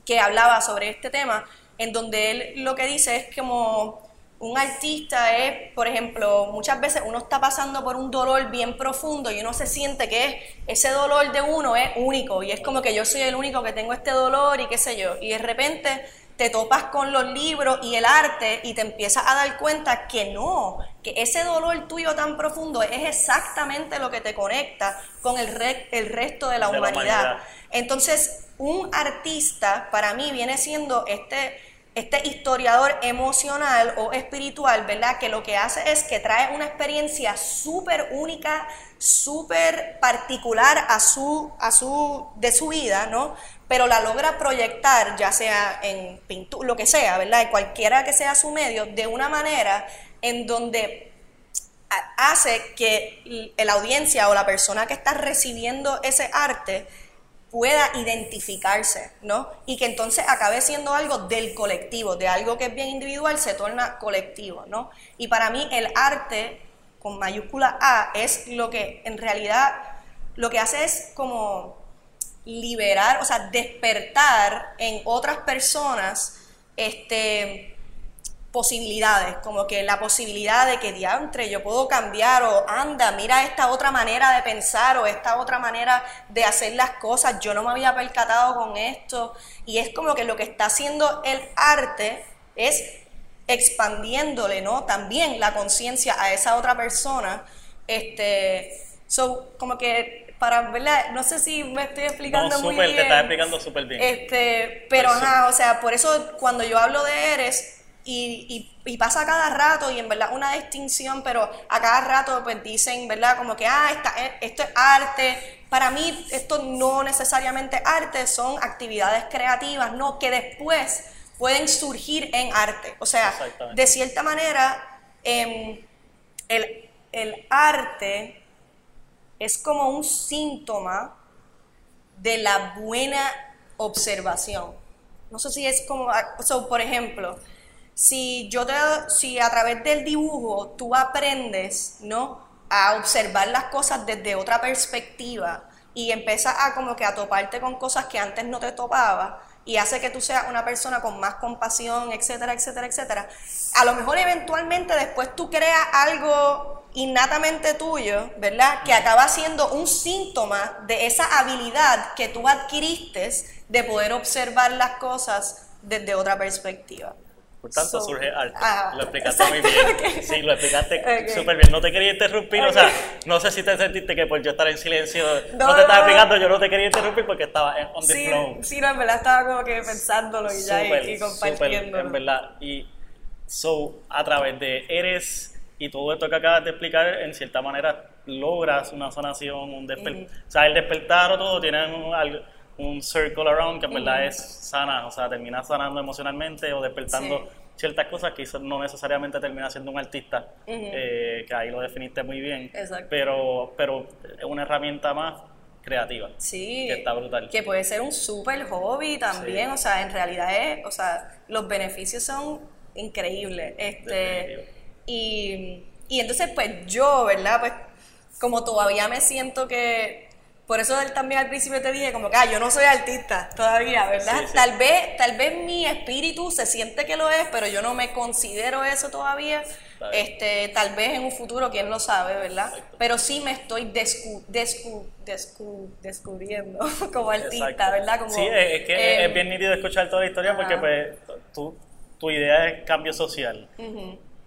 que hablaba sobre este tema en donde él lo que dice es como un artista es, por ejemplo, muchas veces uno está pasando por un dolor bien profundo y uno se siente que ese dolor de uno es único y es como que yo soy el único que tengo este dolor y qué sé yo. Y de repente te topas con los libros y el arte y te empiezas a dar cuenta que no, que ese dolor tuyo tan profundo es exactamente lo que te conecta con el, el resto de la, humanidad. Entonces, un artista para mí viene siendo este, este historiador emocional o espiritual, ¿verdad? Que lo que hace es que trae una experiencia súper única, súper particular a su, a su, de su vida, ¿no? Pero la logra proyectar, ya sea en pintura, lo que sea, ¿verdad? Cualquiera que sea su medio, de una manera en donde hace que la audiencia o la persona que está recibiendo ese arte pueda identificarse, ¿no? Y que entonces acabe siendo algo del colectivo, de algo que es bien individual, se torna colectivo, ¿no? Y para mí el arte, con mayúscula A, es lo que en realidad lo que hace es como liberar, o sea, despertar en otras personas, este, posibilidades, como que la posibilidad de que diantre yo puedo cambiar o anda, mira esta otra manera de pensar o esta otra manera de hacer las cosas, yo no me había percatado con esto y es como que lo que está haciendo el arte es expandiéndole, ¿no? También la conciencia a esa otra persona, este, so, como que para, ¿verdad? No sé si me estoy explicando muy bien. Te estás explicando súper bien. Este, pero, ajá, o sea, por eso cuando yo hablo de Eres, y, y, pasa cada rato y en verdad una distinción, pero a cada rato pues dicen, ¿verdad? Como que, ah, esto es arte. Para mí esto no necesariamente es arte, son actividades creativas, ¿no? Que después pueden surgir en arte. O sea, de cierta manera, em, el, el arte es como un síntoma de la buena observación. No sé si es como, so, por ejemplo, si yo te, si a través del dibujo tú aprendes, ¿no? A observar las cosas desde otra perspectiva y empiezas a como que a toparte con cosas que antes no te topaba y hace que tú seas una persona con más compasión, etcétera, etcétera, etcétera. A lo mejor eventualmente después tú creas algo innatamente tuyo, ¿verdad? Que acaba siendo un síntoma de esa habilidad que tú adquiriste de poder observar las cosas desde otra perspectiva. Por tanto, surge arte. lo explicaste muy bien. Sí, lo explicaste súper bien. No te quería interrumpir, o sea, no sé si te sentiste que por yo estar en silencio no, te estaba explicando, yo no te quería interrumpir porque estaba en on the sí, flow. Sí, no, en verdad estaba como que pensándolo y ya y, compartiéndolo. en verdad. Y so, a través de eres y todo esto que acabas de explicar, en cierta manera logras una sanación, un despertar. O sea, el despertar o todo tiene un, un circle around que en verdad es sana, o sea, termina sanando emocionalmente o despertando ciertas cosas que no necesariamente termina siendo un artista, eh, que ahí lo definiste muy bien, pero pero es una herramienta más creativa. Sí. Que está brutal. Que puede ser un super hobby también, o sea, en realidad es, o sea, los beneficios son increíbles. Este, y, y entonces, pues yo, ¿verdad? Pues como todavía me siento que por eso él también al principio te dije como que ah, yo no soy artista todavía, ¿verdad? Tal vez tal vez mi espíritu se siente que lo es, pero yo no me considero eso todavía. Este, tal vez en un futuro quién lo sabe, ¿verdad? Pero sí me estoy descu descu descu descubriendo como artista, ¿verdad? Como, sí, es que es em, bien nítido escuchar toda la historia porque pues tu, tu idea es cambio social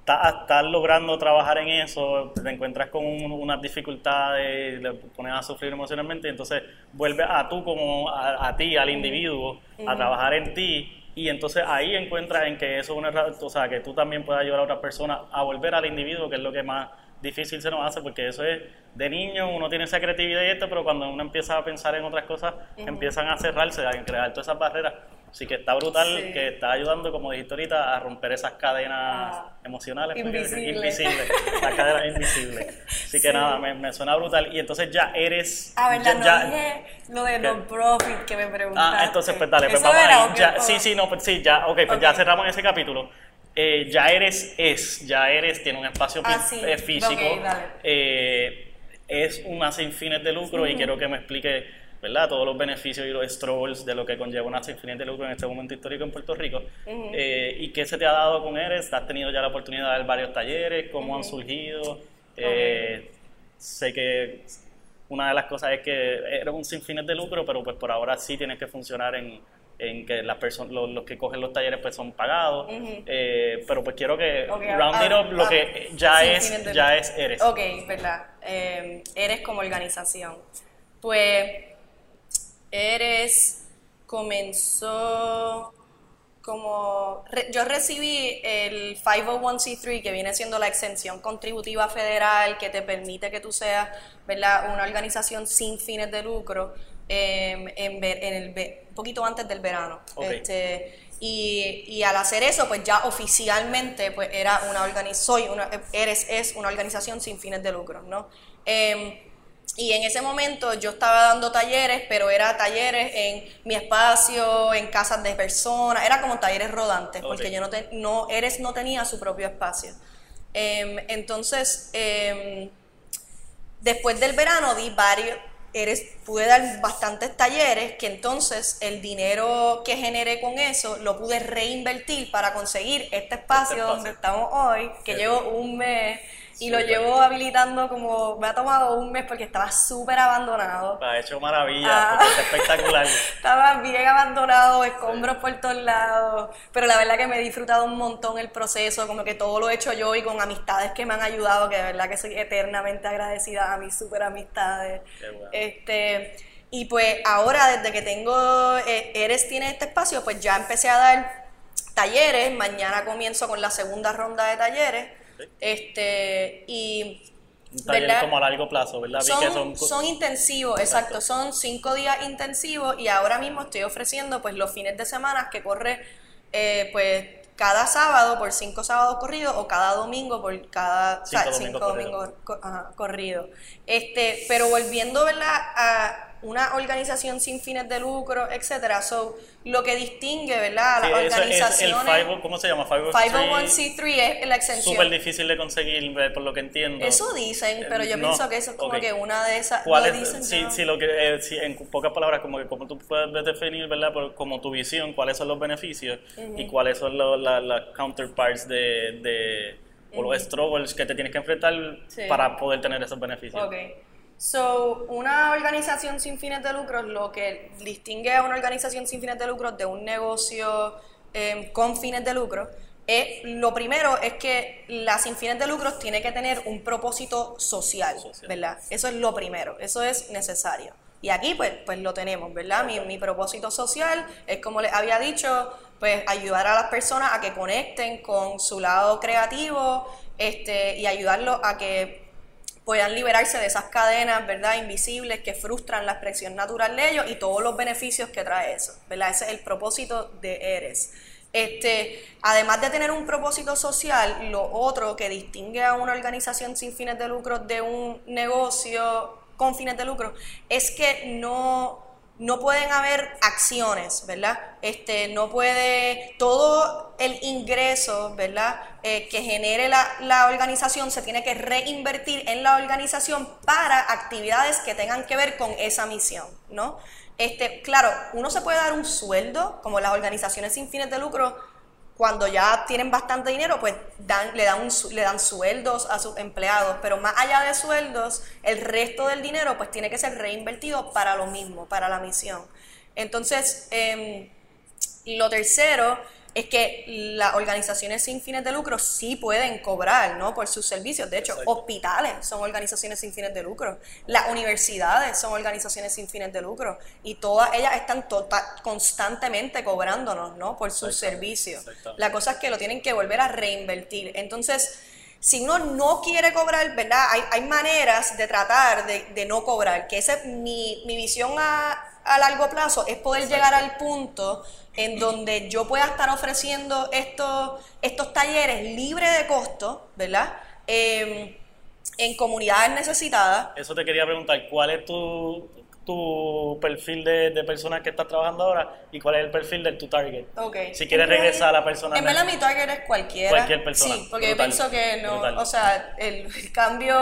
estás, logrando trabajar en eso, te encuentras con unas dificultades, le pones a sufrir emocionalmente, entonces vuelves a tú como a, ti, al individuo, a trabajar en ti y entonces ahí encuentras en que eso es una o sea, que tú también puedas ayudar a otras personas a volver al individuo, que es lo que más difícil se nos hace, porque eso es de niño, uno tiene esa creatividad y esto, pero cuando uno empieza a pensar en otras cosas, empiezan a cerrarse, a crear todas esas barreras. Así que está brutal, que está ayudando, como dijiste ahorita, a romper esas cadenas ah, emocionales. Invisibles. Invisibles. Las cadenas invisibles. Así que nada, me, suena brutal. Y entonces ya eres... A ver, ya, no dije lo de non-profit que me preguntaste. Ah, entonces pues dale, pues vamos a ir. sí, sí, no, pues sí, ya, ok, pues ya cerramos ese capítulo. Eh, ya eres es, ya eres, tiene un espacio ah, eh, físico. Eh, es una sin fines de lucro y quiero que me explique ¿verdad? Todos los beneficios y los strolls de lo que conlleva una infinita de lucro en este momento histórico en Puerto Rico. Eh, ¿Y qué se te ha dado con Eres? ¿Has tenido ya la oportunidad de dar varios talleres? ¿Cómo han surgido? Eh, sé que una de las cosas es que eres un sinfines de lucro, pero pues por ahora sí tienes que funcionar en, en que las personas, los, que cogen los talleres pues son pagados, eh, pero pues quiero que round it up lo que ya es, ya es Eres. Ok, verdad. eres como organización. Pues Eres comenzó como yo recibí el 501c3 que viene siendo la exención contributiva federal que te permite que tú seas ¿verdad? una organización sin fines de lucro em, en, el un poquito antes del verano. Este, y, y, al hacer eso pues ya oficialmente pues era una organización una eres es una organización sin fines de lucro no em, y en ese momento yo estaba dando talleres, pero era talleres en mi espacio, en casas de personas, era como talleres rodantes, porque yo no, no, Eres no tenía su propio espacio. Em, entonces, em, después del verano di varios, Eres, pude dar bastantes talleres que entonces el dinero que generé con eso lo pude reinvertir para conseguir este, este espacio, donde estamos hoy, que llevo un mes y lo llevo habilitando como, me ha tomado un mes porque estaba súper abandonado. Ha hecho maravilla, ah. está espectacular. estaba bien abandonado, escombros por todos lados, pero la verdad que me he disfrutado un montón el proceso, como que todo lo he hecho yo y con amistades que me han ayudado, que de verdad que soy eternamente agradecida a mis súper amistades. Este, y pues ahora desde que tengo, eh, Eres tiene este espacio, pues ya empecé a dar talleres, mañana comienzo con la segunda ronda de talleres, este, y Un taller ¿verdad? como a largo plazo, ¿verdad? Que son, son intensivos, exacto. Son cinco días intensivos y ahora mismo estoy ofreciendo pues los fines de semana que corre eh, pues cada sábado por cinco sábados corridos o cada domingo por cada o sea, Cinco domingos cinco corridos. Este, pero volviendo ¿verdad? a una organización sin fines de lucro, etcétera, so, lo que distingue ¿verdad? a Sí, las eso es el organizaciones 50 ¿cómo se llama? 501c3 es la exención. Súper difícil de conseguir, eh, por lo que entiendo. Eso dicen, pero yo Eh, no, pienso que eso es como ok. que una de esas. ¿Cuál lo es, dicen, si, ¿no? si lo que, eh, si en pocas palabras, como que como tú puedes definir, ¿verdad? Por, como tu visión, cuáles son los beneficios y cuáles son los- la- las counterparts de, de o los struggles que te tienes que enfrentar Sí. para poder tener esos beneficios. Ok. So, una organización sin fines de lucro, lo que distingue a una organización sin fines de lucro de un negocio eh, con fines de lucro, es, lo primero es que la sin fines de lucro tiene que tener un propósito social, Social. ¿verdad? Eso es lo primero, eso es necesario. Y aquí pues, pues lo tenemos, ¿verdad? Mi, mi propósito social es como les había dicho, pues ayudar a las personas a que conecten con su lado creativo este, y ayudarlos a que puedan liberarse de esas cadenas, ¿verdad? Invisibles que frustran la expresión natural de ellos y todos los beneficios que trae eso, ¿verdad? Ese es el propósito de Eres. Este, además de tener un propósito social, lo otro que distingue a una organización sin fines de lucro de un negocio con fines de lucro es que no, no pueden haber acciones, ¿verdad? Este, no puede, todo el ingreso, ¿verdad? Eh, que genere la, la organización se tiene que reinvertir en la organización para actividades que tengan que ver con esa misión, ¿no? Este, claro, uno se puede dar un sueldo, como las organizaciones sin fines de lucro, cuando ya tienen bastante dinero, pues dan, le, dan un le dan sueldos a sus empleados, pero más allá de sueldos, el resto del dinero pues tiene que ser reinvertido para lo mismo, para la misión. Entonces, em, lo tercero es que las organizaciones sin fines de lucro sí pueden cobrar ¿no? por sus servicios. De hecho, Exacto. hospitales son organizaciones sin fines de lucro. Las universidades son organizaciones sin fines de lucro. Y todas ellas están tota- constantemente cobrándonos ¿no? por sus servicios. La cosa es que lo tienen que volver a reinvertir. Entonces, si uno no quiere cobrar, ¿verdad? Hay, hay maneras de tratar de, de no cobrar, que esa es mi, mi visión a, a largo plazo, es poder llegar al punto en donde yo pueda estar ofreciendo estos, estos talleres libres de costo, ¿verdad? Eh, en comunidades necesitadas. Eso te quería preguntar, ¿cuál es tu, tu perfil de, de personas que estás trabajando ahora y cuál es el perfil de tu target? Ok. Si quieres regresar a la persona En verdad mi target es cualquiera. Cualquier persona. Sí, porque Brutal, yo pienso que no, brutal. o sea, el, el cambio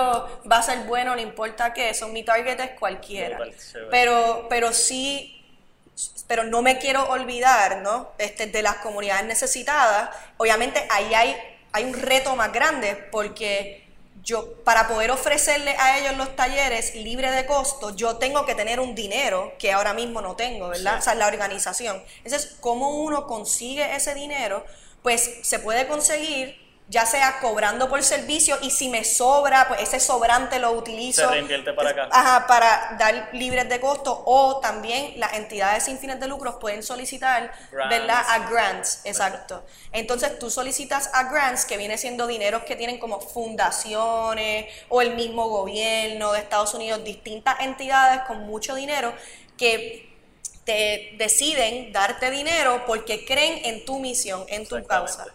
va a ser bueno, no importa qué, eso mi target es cualquiera. Brutal. Pero, pero sí, pero no me quiero olvidar, ¿no? Este, de las comunidades necesitadas. Obviamente ahí hay, hay un reto más grande porque yo, para poder ofrecerle a ellos los talleres libre de costo, yo tengo que tener un dinero que ahora mismo no tengo, ¿verdad? Sí. O sea, la organización. Entonces, ¿cómo uno consigue ese dinero? Pues se puede conseguir ya sea cobrando por servicio y si me sobra, pues ese sobrante lo utilizo. Se reinvierte para acá. Ajá, para dar libres de costo o también las entidades sin fines de lucro pueden solicitar, Grants. ¿verdad? A grants, exacto. Entonces tú solicitas a grants que viene siendo dineros que tienen como fundaciones o el mismo gobierno de Estados Unidos, distintas entidades con mucho dinero que te deciden darte dinero porque creen en tu misión, en tu causa.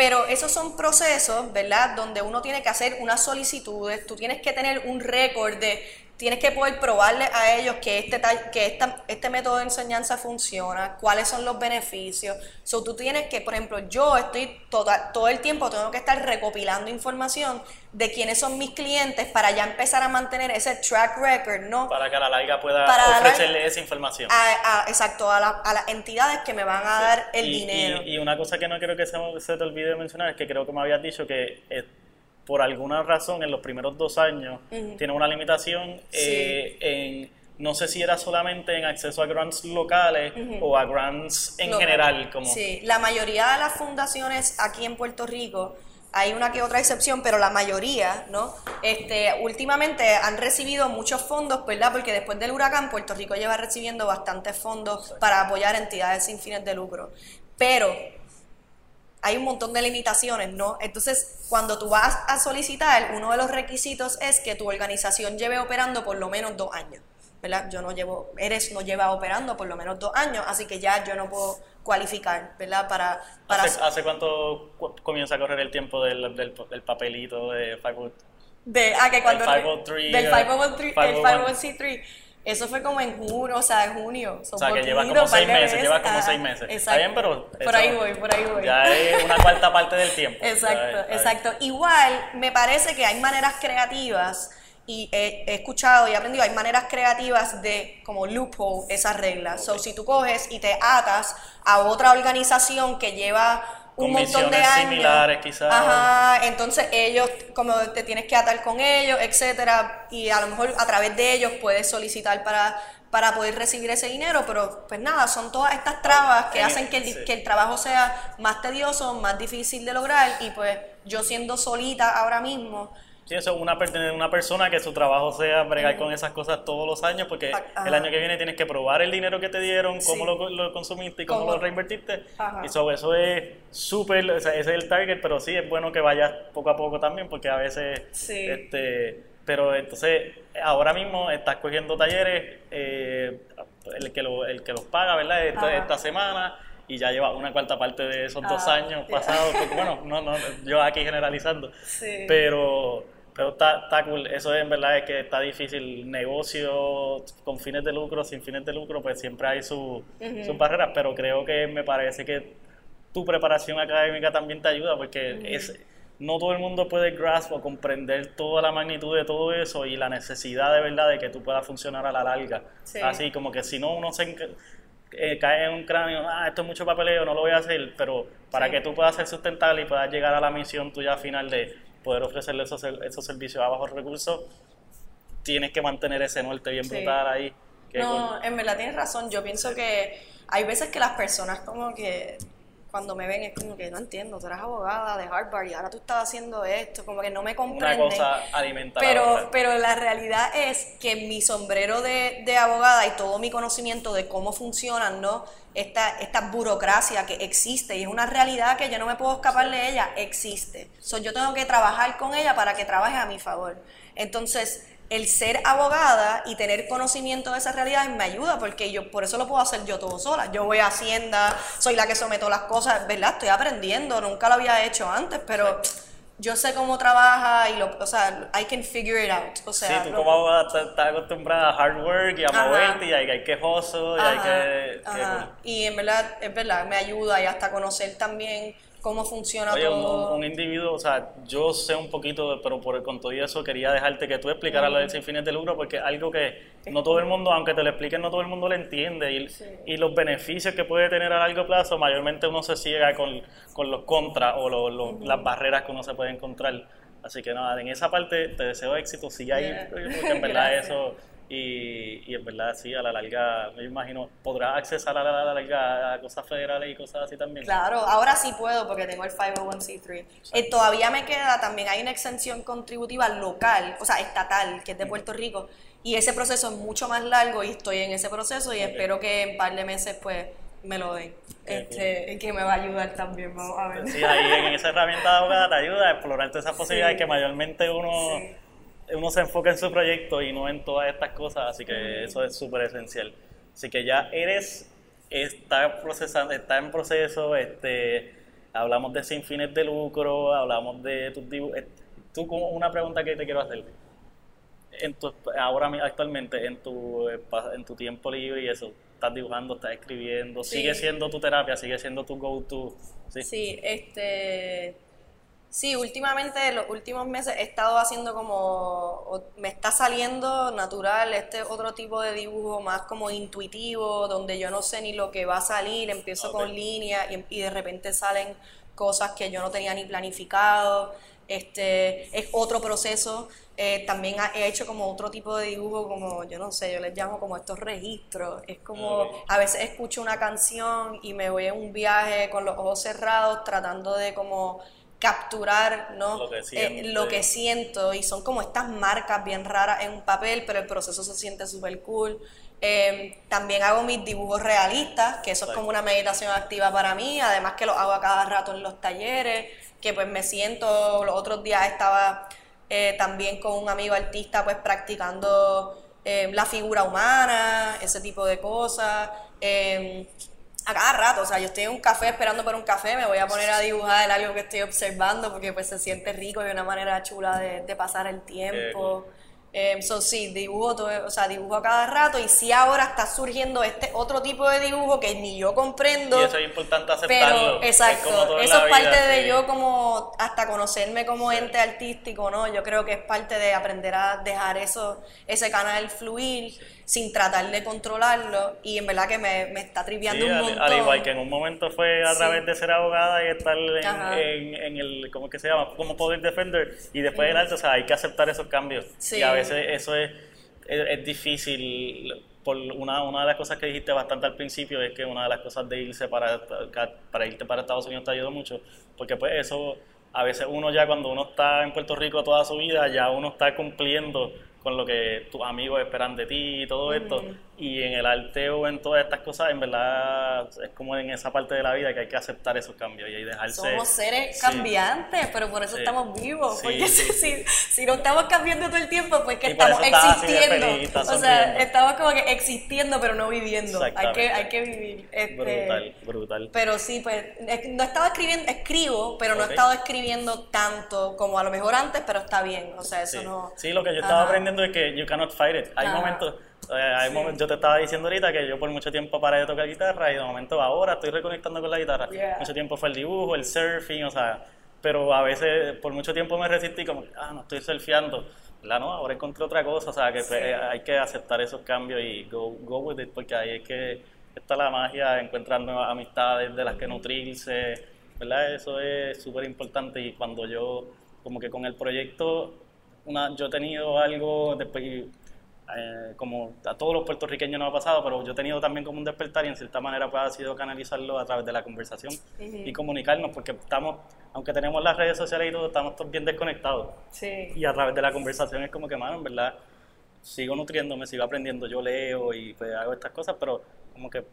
Pero esos son procesos, ¿verdad? Donde uno tiene que hacer unas solicitudes, tú tienes que tener un récord de, tienes que poder probarle a ellos que este, tal- que esta, este método de enseñanza funciona, cuáles son los beneficios. So, tú tienes que, por ejemplo, yo estoy toda- todo el tiempo, tengo que estar recopilando información de quiénes son mis clientes para ya empezar a mantener ese track record, ¿no? para que a la larga pueda Para ofrecerle esa información. A, a- exacto, a, la- a las entidades que me van a dar el y, dinero. Y, y una cosa que no quiero que se, se te olvide mencionar es que creo que me habías dicho que eh, por alguna razón en los primeros dos años tiene una limitación eh, en, no sé si era solamente en acceso a grants locales o a grants en Local. general. Como, Sí, la mayoría de las fundaciones aquí en Puerto Rico, hay una que otra excepción, pero la mayoría, ¿no? Este, últimamente han recibido muchos fondos, ¿verdad? Porque después del huracán, Puerto Rico lleva recibiendo bastantes fondos para apoyar entidades sin fines de lucro. Pero hay un montón de limitaciones, ¿no? Entonces, cuando tú vas a solicitar, uno de los requisitos es que tu organización lleve operando por lo menos dos años, ¿verdad? Yo no llevo, Eres no lleva operando por lo menos dos años, así que ya yo no puedo cualificar, ¿verdad? Para, para ¿Hace, ¿Hace, cuánto comienza a correr el tiempo del, del, del papelito de 503? De, ah, que cuando... El 503. Del 503, el 501c3. Eso fue como en junio, o sea, en junio. o sea, que lleva como seis meses, lleva como seis meses. Exacto. Está bien, pero... Por ahí voy, por ahí voy. Ya es una cuarta parte del tiempo. Exacto, exacto. Igual, me parece que hay maneras creativas, y he, he, escuchado y he aprendido, hay maneras creativas de como loophole esas reglas. Okay. So, si tú coges y te atas a otra organización que lleva un montón de años. similares quizás. Ajá, entonces ellos, como te tienes que atar con ellos, etcétera, y a lo mejor a través de ellos puedes solicitar para, para poder recibir ese dinero, pero pues nada, son todas estas trabas que hacen que el, sí. que el trabajo sea más tedioso, más difícil de lograr, y pues yo siendo solita ahora mismo, Sí, eso es una, una persona que su trabajo sea bregar con esas cosas todos los años, porque Ajá. el año que viene tienes que probar el dinero que te dieron, cómo sí. lo, lo, consumiste y cómo, ¿Cómo? lo reinvertiste. Ajá. Y sobre eso es súper, o sea, ese es el target, pero sí es bueno que vayas poco a poco también, porque a veces, sí. este, pero entonces ahora mismo estás cogiendo talleres, eh, el, que lo, el que los paga, ¿verdad? Esta, esta semana y ya lleva una cuarta parte de esos dos Ah, años pasados. Porque, bueno, no, no, yo aquí generalizando. Sí. Pero, pero está, está cool. Eso es, en verdad es que está difícil. Negocio con fines de lucro, sin fines de lucro, pues siempre hay su, sus barreras. Pero creo que me parece que tu preparación académica también te ayuda porque es no todo el mundo puede grasp o comprender toda la magnitud de todo eso y la necesidad de verdad de que tú puedas funcionar a la larga. Sí. Así como que si no uno se eh, cae en un cráneo, ah, esto es mucho papeleo, no lo voy a hacer, pero para Sí. que tú puedas ser sustentable y puedas llegar a la misión tuya final de poder ofrecerle esos, esos servicios a bajos recursos, tienes que mantener ese norte bien Sí. brutal ahí. que No, en verdad tienes razón. Yo pienso que hay veces que las personas como que cuando me ven es como que no entiendo, tú eres abogada de Harvard y ahora tú estás haciendo esto, como que no me una comprenden. cosa alimenta Pero, pero la realidad es que mi sombrero de, de abogada y todo mi conocimiento de cómo funcionan, ¿no? Esta, esta burocracia que existe y es una realidad que yo no me puedo escapar de ella, existe. So, yo tengo que trabajar con ella para que trabaje a mi favor. Entonces, el ser abogada y tener conocimiento de esas realidades me ayuda porque yo por eso lo puedo hacer yo todo sola. Yo voy a Hacienda, soy la que someto las cosas, ¿verdad? Estoy aprendiendo, nunca lo había hecho antes, pero yo sé cómo trabaja y lo, o sea, I can figure it out. O sea, Sí, tú lo- como abogada estás, acostumbrada a hard work y a Ajá. moverte y hay, hay que y hay Ajá, que... que-. Y en verdad, es verdad, me ayuda y hasta conocer también cómo funciona Oye, todo. un- un individuo, o sea, yo sé un poquito, de- pero por, con todo eso quería dejarte que tú explicaras lo del sin fines de lucro, porque es algo que no todo el mundo, aunque te lo expliquen, no todo el mundo lo entiende. Y, Sí. y los beneficios que puede tener a largo plazo, mayormente uno se ciega con, con los contras o los- las barreras que uno se puede encontrar. Así que nada, en esa parte te deseo éxito, sigue ahí, Yeah. porque en verdad eso... Y, y en verdad sí, a la larga, me imagino, podrás accesar a la larga a cosas federales y cosas así también. Claro, ahora sí puedo porque tengo el 501c3. Eh, todavía me queda, también hay una exención contributiva local, o sea, estatal, que es de Puerto Rico, y ese proceso es mucho más largo y estoy en ese proceso y Ok. espero que en un par de meses pues me lo den. Este, que me va a ayudar también, vamos a ver. Sí, ahí en esa herramienta de abogada te ayuda a explorar todas esas posibilidades Sí. que mayormente uno, Sí. Uno se enfoca en su proyecto y no en todas estas cosas, así que eso es súper esencial. Así que ya eres, está procesando, está en proceso, este, hablamos de sin fines de lucro, hablamos de tus dibujos. Tú como una pregunta que te quiero hacer. En tu, ahora actualmente en tu eh, en tu tiempo libre y eso, estás dibujando, estás escribiendo, Sí. sigue siendo tu terapia, sigue siendo tu go-to. Sí. Sí, este. Sí, últimamente, en los últimos meses he estado haciendo como. Me está saliendo natural este otro tipo de dibujo más como intuitivo, donde yo no sé ni lo que va a salir, empiezo Ok. con líneas y, y de repente salen cosas que yo no tenía ni planificado. Este, es otro proceso. Eh, también ha- he hecho como otro tipo de dibujo, como yo no sé, yo les llamo como estos registros. Es como Ok. a veces escucho una canción y me voy en un viaje con los ojos cerrados tratando de como capturar ¿no? Lo que Eh, lo que siento y son como estas marcas bien raras en un papel, pero el proceso se siente súper cool. Eh, también hago mis dibujos realistas, que eso es como una meditación activa para mí, además que lo hago a cada rato en los talleres, que pues me siento, los otros días estaba eh, también con un amigo artista pues practicando eh, la figura humana, ese tipo de cosas. Eh, a cada rato, o sea, yo estoy en un café esperando por un café, me voy a poner a dibujar algo que estoy observando porque pues se siente rico y una manera chula de, de pasar el tiempo. Eh, so, sí, dibujo, todo, o sea, dibujo a cada rato y sí ahora está surgiendo este otro tipo de dibujo que ni yo comprendo. Y eso es importante aceptarlo. Pero, exacto, Es eso es parte vida, de sí. yo como hasta conocerme como ente artístico, ¿no? Yo creo que es parte de aprender a dejar eso, ese canal fluir sin tratar de controlarlo y en verdad que me, me está triviando Sí, un al, montón. al igual que en un momento fue a Sí. través de ser abogada y estar en, en, en el, ¿cómo que se llama? Como poder defender y después del arte, o sea, hay que aceptar esos cambios. Sí. Y a veces eso es, es, es difícil. Por una, una de las cosas que dijiste bastante al principio es que una de las cosas de irse para, para irte para Estados Unidos te ayudó mucho, porque pues eso, a veces uno ya cuando uno está en Puerto Rico toda su vida, ya uno está cumpliendo con lo que tus amigos esperan de ti y todo esto. Y en el arte o en todas estas cosas, en verdad, es como en esa parte de la vida que hay que aceptar esos cambios y dejarse. Somos seres Sí. cambiantes, pero por eso Sí. estamos vivos. Sí, porque si, si no estamos cambiando todo el tiempo, pues que Y estamos existiendo. feliz, o sea, estamos como que existiendo, pero no viviendo. Hay que, hay que vivir. Este, Brutal, brutal. Pero sí, pues es- no estaba escribiendo, escribo, pero no he estado escribiendo tanto como a lo mejor antes, pero está bien. O sea, eso Sí. no. Sí, lo que yo estaba Ajá. aprendiendo es que you cannot fight it. Hay Ajá. momentos, eh, hay Sí. momentos, yo te estaba diciendo ahorita que yo por mucho tiempo paré de tocar guitarra y de momento ahora estoy reconectando con la guitarra. Yeah. Mucho tiempo fue el dibujo, el surfing, o sea, pero a veces por mucho tiempo me resistí como, ah, no estoy surfeando. La no, ahora encontré otra cosa, o sea, que Sí. hay que aceptar esos cambios y go, go with it, porque ahí es que está la magia, encontrar nuevas amistades de las que nutrirse, ¿verdad? Eso es súper importante y cuando yo, como que con el proyecto, una, yo he tenido algo, después, eh, como a todos los puertorriqueños nos ha pasado, pero yo he tenido también como un despertar y en cierta manera pues ha sido canalizarlo a través de la conversación y comunicarnos, porque estamos, aunque tenemos las redes sociales y todo, estamos todos bien desconectados. Sí. Y a través de la conversación es como que, mano, en verdad, sigo nutriéndome, sigo aprendiendo, yo leo y pues hago estas cosas, pero como que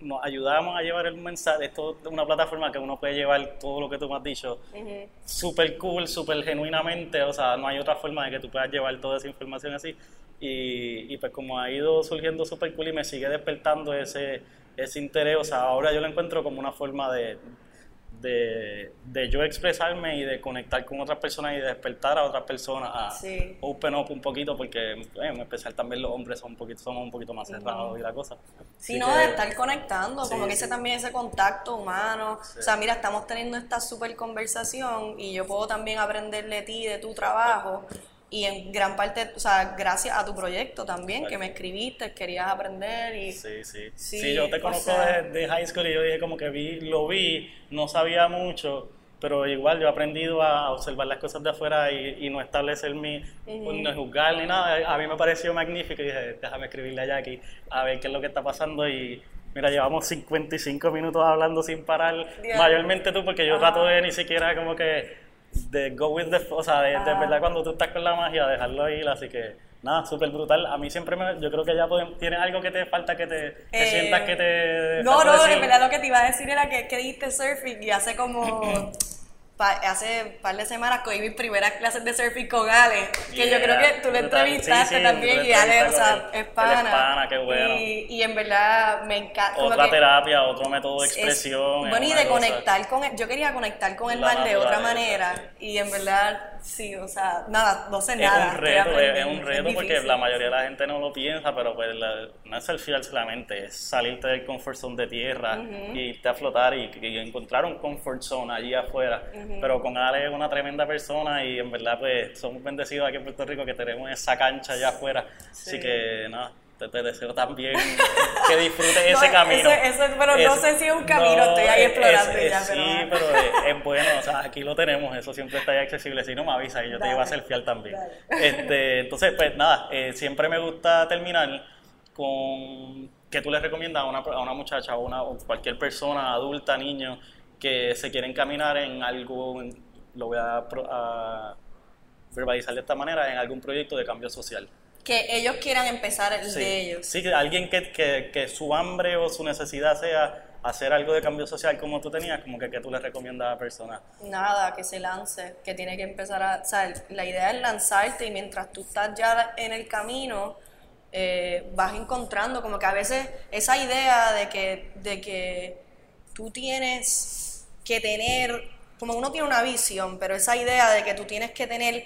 nos ayudamos a llevar el mensaje, esto es una plataforma que uno puede llevar todo lo que tú me has dicho, Ujú. súper cool, súper genuinamente, o sea, no hay otra forma de que tú puedas llevar toda esa información así. Y, y pues como ha ido surgiendo súper cool y me sigue despertando ese, ese interés, o sea, ahora yo lo encuentro como una forma de, de, de yo expresarme y de conectar con otras personas y de despertar a otras personas a Sí. open up un poquito, porque eh, en especial también los hombres son un poquito, somos un poquito más cerrados y la cosa. Sí, Así no, que- de estar conectando, Sí, como que ese también ese contacto humano. O sea, mira, estamos teniendo esta super conversación y yo puedo también aprender de ti, de tu trabajo. Y en gran parte, o sea, gracias a tu proyecto también, que me escribiste, querías aprender y... Sí, sí. Sí, Sí, yo te conozco sea- de, de high school y yo dije como que vi, lo vi, no sabía mucho, pero igual yo he aprendido a observar las cosas de afuera y, y no establecer mi, pues, no juzgar ni nada. A mí me pareció magnífico y dije, déjame escribirle a Jackie a ver qué es lo que está pasando y mira, llevamos 55 minutos hablando sin parar, mayormente tú porque yo Ajá. trato de ni siquiera como que de go with the, o sea, de, de Ajá. verdad cuando tú estás con la magia, dejarlo ir, así que nada, súper brutal. A mí siempre me, yo creo que ya podemos, tienes algo que te falta que te, Eh, sientas que te... No, no, en verdad lo que te iba a decir era que, que diste surfing y hace como... pa- hace un par de semanas cogí mis primeras clases de surfing con Ale, que yo creo que tú le entrevistaste Sí, sí, también y Ale, o sea, es pana. es pana, qué bueno. Y, y en verdad me encanta. Otra terapia, otro método de es- expresión. es bueno, y de cosa- conectar con él. Yo quería conectar con el mal de otra manera y en verdad, sí, o sea, nada, no sé Es nada. un estoy reto, es, es un reto porque difícil. la mayoría de la gente no lo piensa, pero pues la- no es selfie la mente, es salirte del comfort zone de tierra y irte a flotar y, y encontrar un comfort zone allí afuera. Pero con Ale es una tremenda persona y en verdad pues somos bendecidos aquí en Puerto Rico que tenemos esa cancha allá afuera. Así que nada, te, te deseo también que disfrutes No, ese camino. ese- ese- pero no sé si es un camino, estoy ahí explorando es- ya, es- pero Sí, pero es, bueno, o sea, aquí lo tenemos, eso siempre está ahí accesible. Si no me avisa y yo te llevo a selfiear también. Dale. Este, entonces, pues nada, eh, siempre me gusta terminar con que tú le recomiendas a una, a una muchacha o, una, o cualquier persona, adulta, niño, que se quieren caminar en algo, lo voy a, a verbalizar de esta manera, en algún proyecto de cambio social. Que ellos quieran empezar el de ellos. Sí, que alguien que, que, que su hambre o su necesidad sea hacer algo de cambio social como tú tenías, como que, que tú le recomiendas a la persona? Nada, que se lance, que tiene que empezar a... O sea, la idea es lanzarte y mientras tú estás ya en el camino, eh, vas encontrando como que a veces esa idea de que, de que tú tienes que tener, como uno tiene una visión, pero esa idea de que tú tienes que tener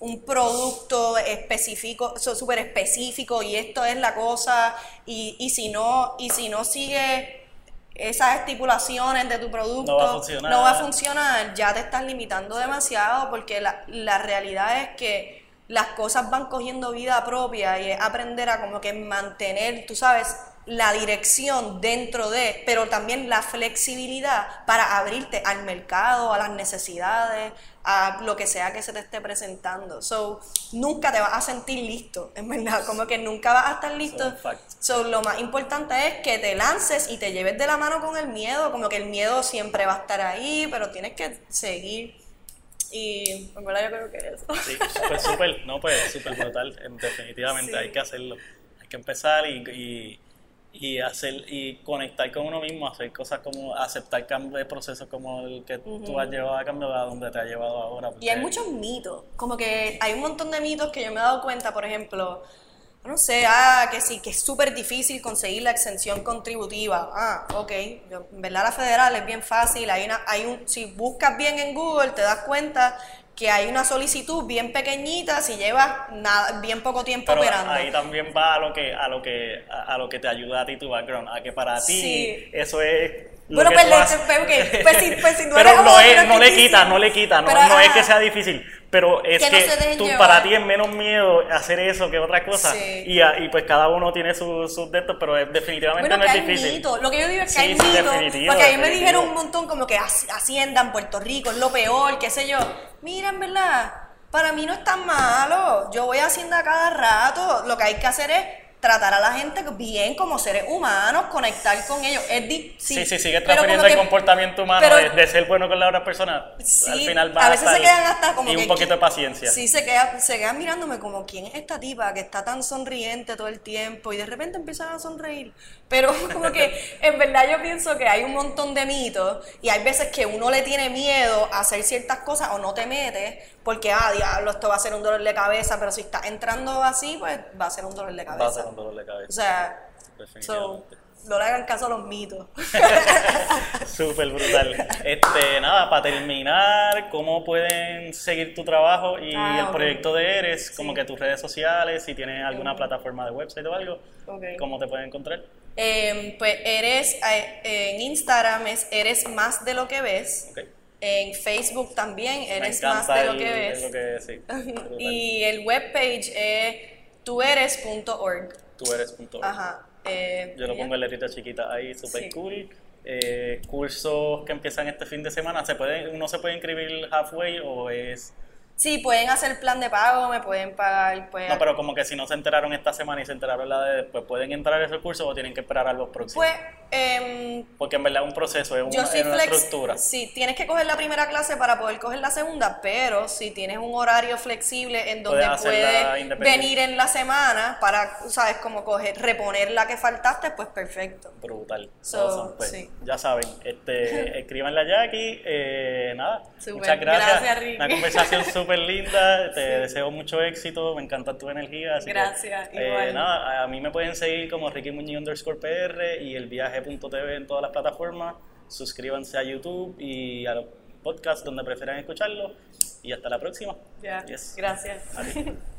un producto específico, súper específico y esto es la cosa y, y si no, y si no sigue esas estipulaciones de tu producto no va a funcionar, ya te estás limitando demasiado porque la, la realidad es que las cosas van cogiendo vida propia y es aprender a como que mantener, tú sabes, la dirección dentro de, pero también la flexibilidad para abrirte al mercado, a las necesidades, a lo que sea que se te esté presentando. So, nunca te vas a sentir listo, en verdad, como que nunca vas a estar listo. So, lo más importante es que te lances y te lleves de la mano con el miedo, como que el miedo siempre va a estar ahí, pero tienes que seguir. Y en verdad yo creo que eso. Sí, súper, súper, no, pues súper brutal, definitivamente hay que hacerlo. Hay que empezar y y hacer y conectar con uno mismo, hacer cosas como aceptar cambios de procesos como el que tú has llevado a cambio a donde te ha llevado ahora. Y hay muchos mitos, como que hay un montón de mitos que yo me he dado cuenta, por ejemplo, no sé, ah, que sí, que es súper difícil conseguir la exención contributiva. Ah, ok, en verdad la federal es bien fácil, hay una, hay un, si buscas bien en Google te das cuenta que hay una solicitud bien pequeñita si llevas nada, bien poco tiempo Pero operando. Ahí también va a lo que a lo que a, lo que te ayuda a ti tu background, a que para ti eso es bueno, pues, le, pues, si, pues si no Pero no, es, no le quita, no le quita, no, no es que sea difícil, pero es que, tú, para ti es menos miedo hacer eso que otra cosa. Y, y, pues cada uno tiene sus su de pero definitivamente no es difícil. Lo que yo digo es que hay mitos, porque a mí me dijeron un montón como que Hacienda en Puerto Rico es lo peor, qué sé yo. Mira, en verdad, para mí no es tan malo. Yo voy a Hacienda cada rato. Lo que hay que hacer es tratar a la gente bien como seres humanos, conectar con ellos. Es sí, sí, sigue transfiriendo el comportamiento humano de, ser bueno con las otras personas. Sí, al final va a veces se quedan hasta como y un poquito de paciencia. Sí, se quedan, se quedan mirándome como quién es esta tipa que está tan sonriente todo el tiempo y de repente empiezan a sonreír. Pero como que en verdad yo pienso que hay un montón de mitos y hay veces que uno le tiene miedo a hacer ciertas cosas o no te metes porque, ah, diablo, esto va a ser un dolor de cabeza, pero si está entrando así, pues va a ser un dolor de cabeza. Va a ser un dolor de cabeza. O sea, no le hagan caso a los mitos. Súper brutal. Este, nada, para terminar, ¿cómo pueden seguir tu trabajo y ah, el proyecto de Eres? Como que tus redes sociales, si tienes alguna plataforma de website o algo, ¿cómo te pueden encontrar? Em, pues Eres, eh, en Instagram es Eres Más de lo que ves. En Facebook también eres más de lo que ves. y el webpage es tueres.org. Tueres.org. Ajá. Eh, Yo lo pongo en letrita chiquita ahí, super cool. Eh, cursos que empiezan este fin de semana, ¿se puede, ¿uno se puede inscribir halfway o es Sí, pueden hacer plan de pago, me pueden pagar. Pueden... No, pero como que si no se enteraron esta semana y se enteraron la de después, ¿pueden entrar a ese curso o tienen que esperar a los próximos? Pues, eh, Porque en verdad es un proceso, es, una, estructura. Sí, tienes que coger la primera clase para poder coger la segunda, pero si tienes un horario flexible en donde puedes venir en la semana para, ¿sabes? Como coger, reponer la que faltaste, pues perfecto. Brutal. pues, sí. Ya saben, este, escríbanle a Jackie, eh, nada, muchas gracias. gracias Una conversación súper linda, te deseo mucho éxito, me encanta tu energía. Gracias, eh, nada, a mí me pueden seguir como Ricky Muñiz underscore PR y el viaje.tv en todas las plataformas. Suscríbanse a YouTube y a los podcasts donde prefieran escucharlo. Y hasta la próxima. Gracias.